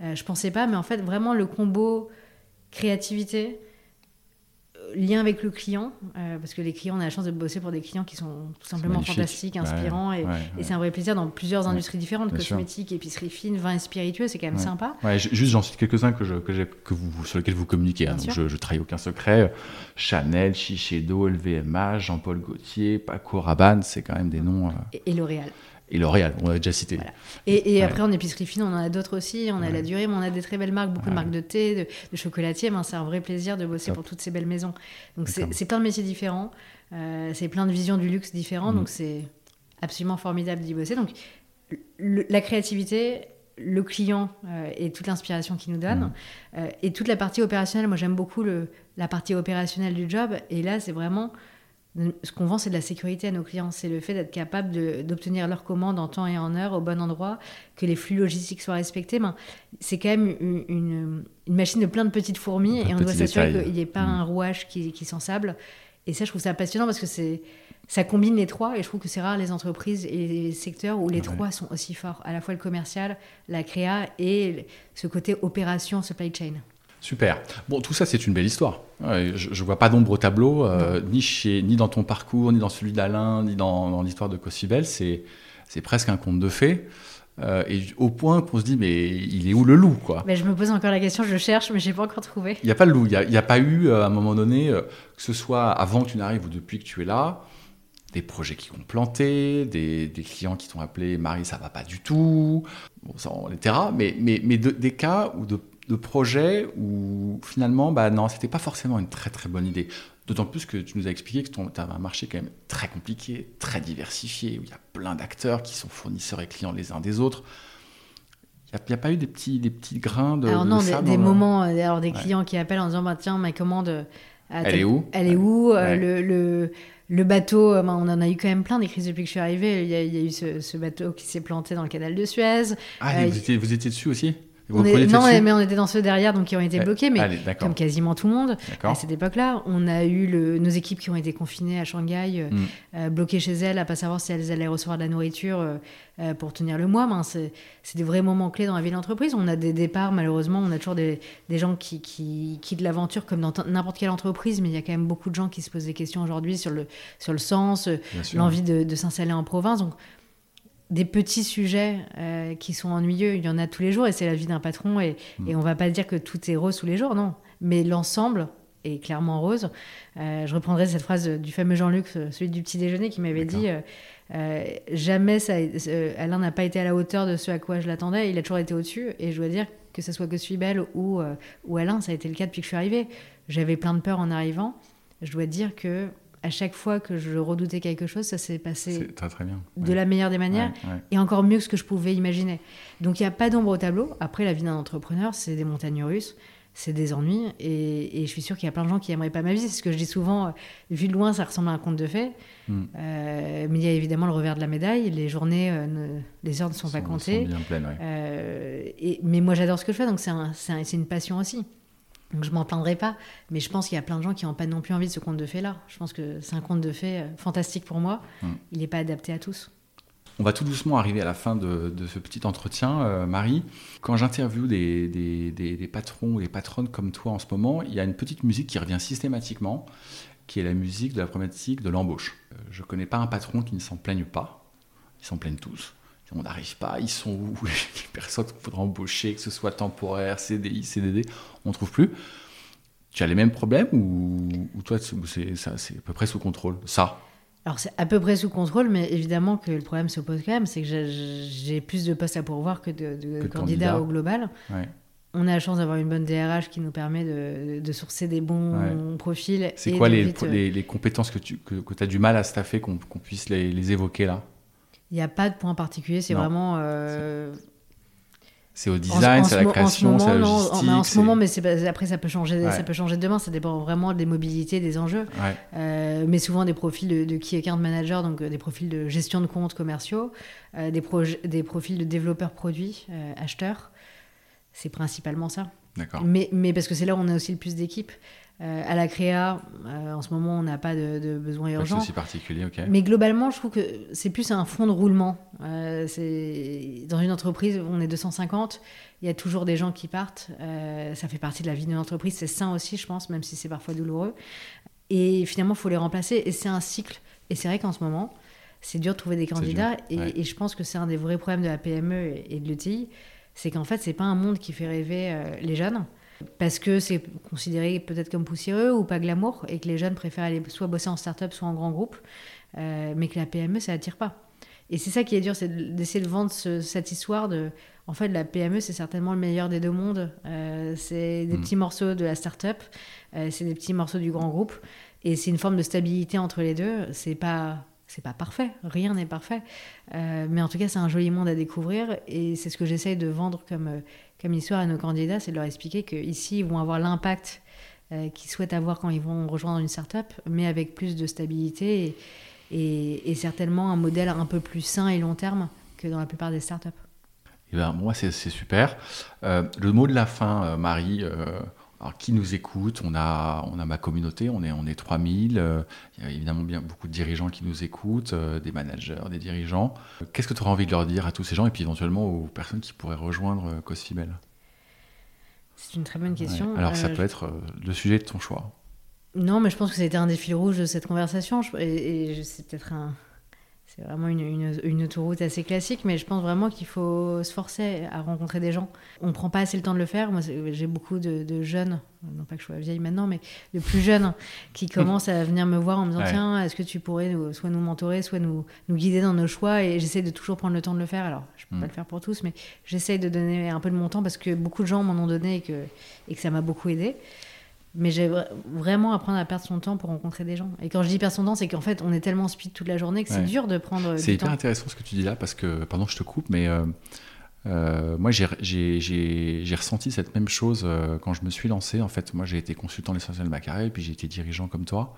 Euh, je pensais pas, mais en fait, vraiment le combo créativité, lien avec le client, euh, parce que les clients, on a la chance de bosser pour des clients qui sont tout simplement fantastiques, inspirants, et, c'est un vrai plaisir dans plusieurs industries différentes, cosmétiques, épicerie fine, vin et spiritueux, c'est quand même sympa. juste, j'en cite quelques-uns que, je, que, que vous, sur lesquels vous communiquez, hein, donc je, je trahis aucun secret. Chanel, Shiseido, LVMH, Jean-Paul Gaultier, Paco Rabanne, c'est quand même des noms. Euh, et, L'Oréal et L'Oréal, on l'a déjà cité. Et, après, en épicerie fine, on en a d'autres aussi. On a la durée, mais on a des très belles marques, beaucoup de marques de thé, de, de chocolatier. Ben, c'est un vrai plaisir de bosser pour toutes ces belles maisons. Donc, c'est plein de métiers différents. Euh, c'est plein de visions du luxe différents. Donc, mm. c'est absolument formidable d'y bosser. Donc, la créativité, le client euh, et toute l'inspiration qu'il nous donne, mm. euh, et toute la partie opérationnelle. Moi, j'aime beaucoup le, la partie opérationnelle du job. Et là, c'est vraiment ce qu'on vend, c'est de la sécurité à nos clients. C'est le fait d'être capable d'obtenir leurs commandes en temps et en heure, au bon endroit, que les flux logistiques soient respectés. Ben, c'est quand même une, machine de plein de petites fourmis et on doit s'assurer qu'il n'y ait pas mm. un rouage qui, qui s'ensable. Et ça, je trouve ça passionnant parce que c'est ça combine les trois et je trouve que c'est rare les entreprises et les secteurs où les trois sont aussi forts, à la fois le commercial, la créa et ce côté opération, supply chain. Super. Bon, tout ça, c'est une belle histoire. Je ne vois pas d'ombre au tableau, euh, ni, chez, ni dans ton parcours, ni dans celui d'Alain, ni dans, l'histoire de Cossibel. C'est, presque un conte de fées. Euh, et au point qu'on se dit, mais il est où le loup quoi? Mais Je me pose encore la question, je cherche, mais je n'ai pas encore trouvé. Il n'y a pas le loup. Il n'y a, pas eu, euh, à un moment donné, que ce soit avant que tu n'arrives ou depuis que tu es là, des projets qui ont planté, des, clients qui t'ont appelé, Marie, ça va pas du tout, bon, ça. Mais, mais, mais des cas où de de projets où finalement, bah non, c'était pas forcément une très très bonne idée. D'autant plus que tu nous as expliqué que tu as un marché quand même très compliqué, très diversifié, où il y a plein d'acteurs qui sont fournisseurs et clients les uns des autres. Il n'y a, pas eu des petits, des petits grains de. Alors, non, des, moments, euh, alors des clients qui appellent en disant bah, Tiens, ma commande. Euh, elle est où? Elle est où euh, le, le, le, bateau, bah, on en a eu quand même plein des crises depuis que je suis arrivée. Il y a, il y a eu ce, bateau qui s'est planté dans le canal de Suez. Ah, vous, étiez, vous étiez dessus aussi? Non, mais on était dans ceux derrière, donc qui ont été bloqués, mais comme quasiment tout le monde à cette époque-là. On a eu le, nos équipes qui ont été confinées à Shanghai, euh, mm. euh, bloquées chez elles, à pas savoir si elles allaient recevoir de la nourriture euh, pour tenir le mois. Ben, c'est des vrais moments clés dans la vie d'entreprise. On a des départs, malheureusement, on a toujours des, des gens qui, qui quittent l'aventure comme dans n'importe quelle entreprise, mais il y a quand même beaucoup de gens qui se posent des questions aujourd'hui sur le, sur le sens, l'envie de, de s'installer en province. Donc, des petits sujets euh, qui sont ennuyeux, il y en a tous les jours et c'est la vie d'un patron et, mm. et on va pas dire que tout est rose tous les jours, non. Mais l'ensemble est clairement rose. Euh, je reprendrai cette phrase du fameux Jean-Luc, celui du petit déjeuner, qui m'avait dit euh, jamais ça, Alain n'a pas été à la hauteur de ce à quoi je l'attendais, il a toujours été au-dessus et je dois dire que ce soit que suis belle ou, ou Alain, ça a été le cas depuis que je suis arrivée. J'avais plein de peur en arrivant. Je dois dire que à chaque fois que je redoutais quelque chose, ça s'est passé très, très bien. de la meilleure des manières et encore mieux que ce que je pouvais imaginer. Donc il n'y a pas d'ombre au tableau. Après, la vie d'un entrepreneur, c'est des montagnes russes, c'est des ennuis et, je suis sûre qu'il y a plein de gens qui n'aimeraient pas ma vie. C'est ce que je dis souvent. Vu de loin, ça ressemble à un conte de fées. Hmm. Euh, mais il y a évidemment le revers de la médaille. Les journées, euh, les heures ne sont, pas comptées. Sont bien pleines, euh, et, mais moi, j'adore ce que je fais, donc c'est une passion aussi. Donc je m'en plaindrai pas, mais je pense qu'il y a plein de gens qui n'ont pas non plus envie de ce conte de fées là. Je pense que c'est un conte de fées euh, fantastique pour moi. Mm. Il n'est pas adapté à tous. On va tout doucement arriver à la fin de, ce petit entretien, euh, Marie. Quand j'interviewe des, des, patrons ou des patronnes comme toi en ce moment, il y a une petite musique qui revient systématiquement, qui est la musique de la problématique de l'embauche. Euh, je ne connais pas un patron qui ne s'en plaigne pas. Ils s'en plaignent tous on n'arrive pas, ils sont où [LAUGHS] Les personnes qu'il faudra embaucher, que ce soit temporaire, CDI, CDD, on ne trouve plus. Tu as les mêmes problèmes ou, toi, c'est à peu près sous contrôle Ça? Alors c'est à peu près sous contrôle, mais évidemment que le problème se pose quand même, c'est que j'ai plus de postes à pourvoir que de, candidats au global. On a la chance d'avoir une bonne DRH qui nous permet de, sourcer des bons profils. C'est quoi les, les, compétences que tu que, as du mal à staffer, qu'on puisse les, les évoquer là? Il n'y a pas de point particulier, c'est vraiment. Euh, c'est au design, c'est à la création, c'est à la logistique. En, en ce moment, mais après ça peut changer, ça peut changer demain. Ça dépend vraiment des mobilités, des enjeux. Euh, mais souvent des profils de, de, key account manager, donc euh, des profils de gestion de comptes commerciaux, des, des profils de développeurs produits, acheteurs. C'est principalement ça. Mais, mais parce que c'est là où on a aussi le plus d'équipes. Euh, à la créa, euh, en ce moment, on n'a pas de, besoin urgent. C'est particulier, ok. Mais globalement, je trouve que c'est plus un fond de roulement. Euh, dans une entreprise, on est 250, il y a toujours des gens qui partent. ça fait partie de la vie d'une entreprise, c'est sain aussi, je pense, même si c'est parfois douloureux. Et finalement, il faut les remplacer. Et c'est un cycle. Et c'est vrai qu'en ce moment, c'est dur de trouver des candidats. Et, je pense que c'est un des vrais problèmes de la PME et de l'ETI. C'est qu'en fait, c'est pas un monde qui fait rêver les jeunes parce que c'est considéré peut-être comme poussiéreux ou pas glamour et que les jeunes préfèrent aller soit bosser en start-up, soit en grand groupe, euh, mais que la PME, ça attire pas. Et c'est ça qui est dur, c'est d'essayer de vendre cette histoire de. En fait, la PME, c'est certainement le meilleur des deux mondes. Euh, c'est des mm. petits morceaux de la start-up, euh, c'est des petits morceaux du grand groupe, et c'est une forme de stabilité entre les deux. C'est pas c'est pas parfait, rien n'est parfait. mais en tout cas, c'est un joli monde à découvrir et c'est ce que j'essaye de vendre comme comme histoire à nos candidats, c'est de leur expliquer qu'ici, ils vont avoir l'impact euh, qu'ils souhaitent avoir quand ils vont rejoindre une start-up, mais avec plus de stabilité et, certainement un modèle un peu plus sain et long terme que dans la plupart des start-up. Eh ben, moi, c'est super. Euh, le mot de la fin, euh, Marie, alors, qui nous écoute? On a, on a ma communauté, on est, on est 3000. Euh, il y a évidemment bien beaucoup de dirigeants qui nous écoutent, euh, des managers, des dirigeants. Qu'est-ce que tu auras envie de leur dire à tous ces gens et puis éventuellement aux personnes qui pourraient rejoindre euh, Cosfibel? C'est une très bonne question. Alors, ça peut être le sujet de ton choix. Non, mais je pense que c'était un des fils rouges de cette conversation. et c'est peut-être un, c'est vraiment une, une, autoroute assez classique, mais je pense vraiment qu'il faut se forcer à rencontrer des gens. On ne prend pas assez le temps de le faire. Moi, j'ai beaucoup de, jeunes, non pas que je sois vieille maintenant, mais de plus jeunes [LAUGHS] qui commencent à venir me voir en me disant Tiens, est-ce que tu pourrais soit nous mentorer, soit nous, nous guider dans nos choix? Et j'essaie de toujours prendre le temps de le faire. Alors, je ne peux pas mm. le faire pour tous, mais j'essaie de donner un peu de mon temps parce que beaucoup de gens m'en ont donné et que, et que ça m'a beaucoup aidé. Mais j'ai vraiment apprendre à perdre son temps pour rencontrer des gens. Et quand je dis perdre son temps, c'est qu'en fait, on est tellement speed toute la journée que c'est dur de prendre. C'est hyper intéressant ce que tu dis là, parce que, pardon, je te coupe, mais euh, euh, moi, j'ai ressenti cette même chose euh, quand je me suis lancé. En fait, moi, j'ai été consultant l'essentiel de ma carrière, puis j'ai été dirigeant comme toi.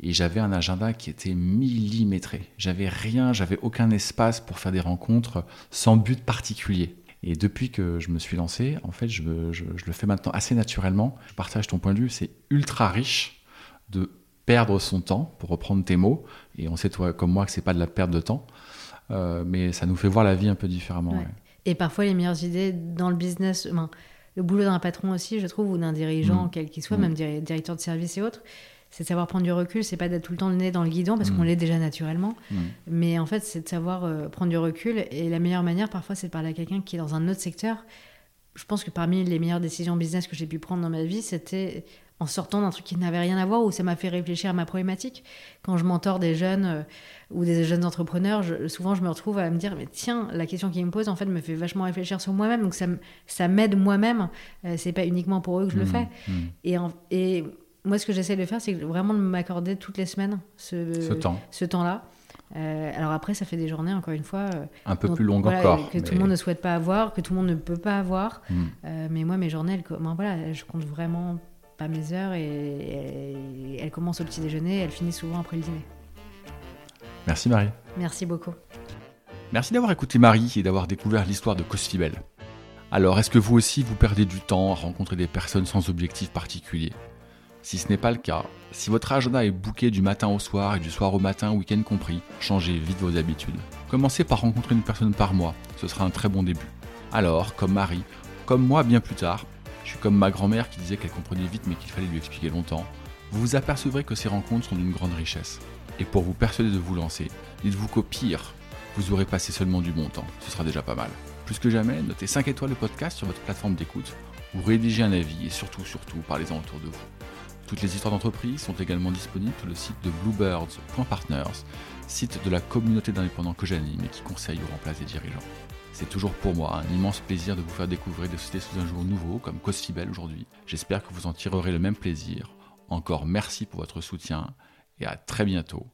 Et j'avais un agenda qui était millimétré. J'avais rien, j'avais aucun espace pour faire des rencontres sans but particulier. Et depuis que je me suis lancé, en fait, je, le fais maintenant assez naturellement. Je partage ton point de vue, c'est ultra riche de perdre son temps, pour reprendre tes mots. Et on sait, toi comme moi, que c'est pas de la perte de temps. Euh, mais ça nous fait voir la vie un peu différemment. Et parfois, les meilleures idées dans le business, le boulot d'un patron aussi, je trouve, ou d'un dirigeant, mmh. quel qu'il soit, mmh. même directeur de service et autres, c'est de savoir prendre du recul, c'est pas d'être tout le temps le nez dans le guidon parce qu'on l'est déjà naturellement, mais en fait, c'est de savoir prendre du recul. Et la meilleure manière, parfois, c'est de parler à quelqu'un qui est dans un autre secteur. Je pense que parmi les meilleures décisions business que j'ai pu prendre dans ma vie, c'était en sortant d'un truc qui n'avait rien à voir, où ça m'a fait réfléchir à ma problématique. Quand je mentor des jeunes euh, ou des jeunes entrepreneurs, souvent je me retrouve à me dire, mais tiens, la question qu'ils me posent, en fait, me fait vachement réfléchir sur moi-même. Donc ça, ça m'aide moi-même. Euh, c'est pas uniquement pour eux que je le mmh, fais. Mmh. Et, et moi, ce que j'essaie de faire, c'est vraiment de m'accorder toutes les semaines ce, ce temps. Ce temps-là. Euh, alors après, ça fait des journées, encore une fois. un peu plus longues encore. Que tout le monde ne souhaite pas avoir, que tout le monde ne peut pas avoir. Mmh. mais moi, mes journées, elles, voilà, je compte vraiment pas mes heures et, elle commence au petit déjeuner et elle finit souvent après le dîner. Merci Marie. Merci beaucoup. Merci d'avoir écouté Marie et d'avoir découvert l'histoire de Cosfibel. Alors, est-ce que vous aussi vous perdez du temps à rencontrer des personnes sans objectif particulier? Si ce n'est pas le cas, si votre agenda est bouqué du matin au soir et du soir au matin, week-end compris, changez vite vos habitudes. Commencez par rencontrer une personne par mois, ce sera un très bon début. Alors, comme Marie, comme moi bien plus tard, je suis comme ma grand-mère qui disait qu'elle comprenait vite mais qu'il fallait lui expliquer longtemps. Vous vous apercevrez que ces rencontres sont d'une grande richesse. Et pour vous persuader de vous lancer, dites-vous qu'au pire, vous aurez passé seulement du bon temps. Ce sera déjà pas mal. Plus que jamais, notez 5 étoiles le podcast sur votre plateforme d'écoute ou rédigez un avis et surtout, surtout, parlez-en autour de vous. Toutes les histoires d'entreprise sont également disponibles sur le site de bluebirds.partners, site de la communauté d'indépendants que j'anime et qui conseille ou remplace des dirigeants. C'est toujours pour moi un immense plaisir de vous faire découvrir des sociétés sous un jour nouveau comme Cosfibel aujourd'hui. J'espère que vous en tirerez le même plaisir. Encore merci pour votre soutien et à très bientôt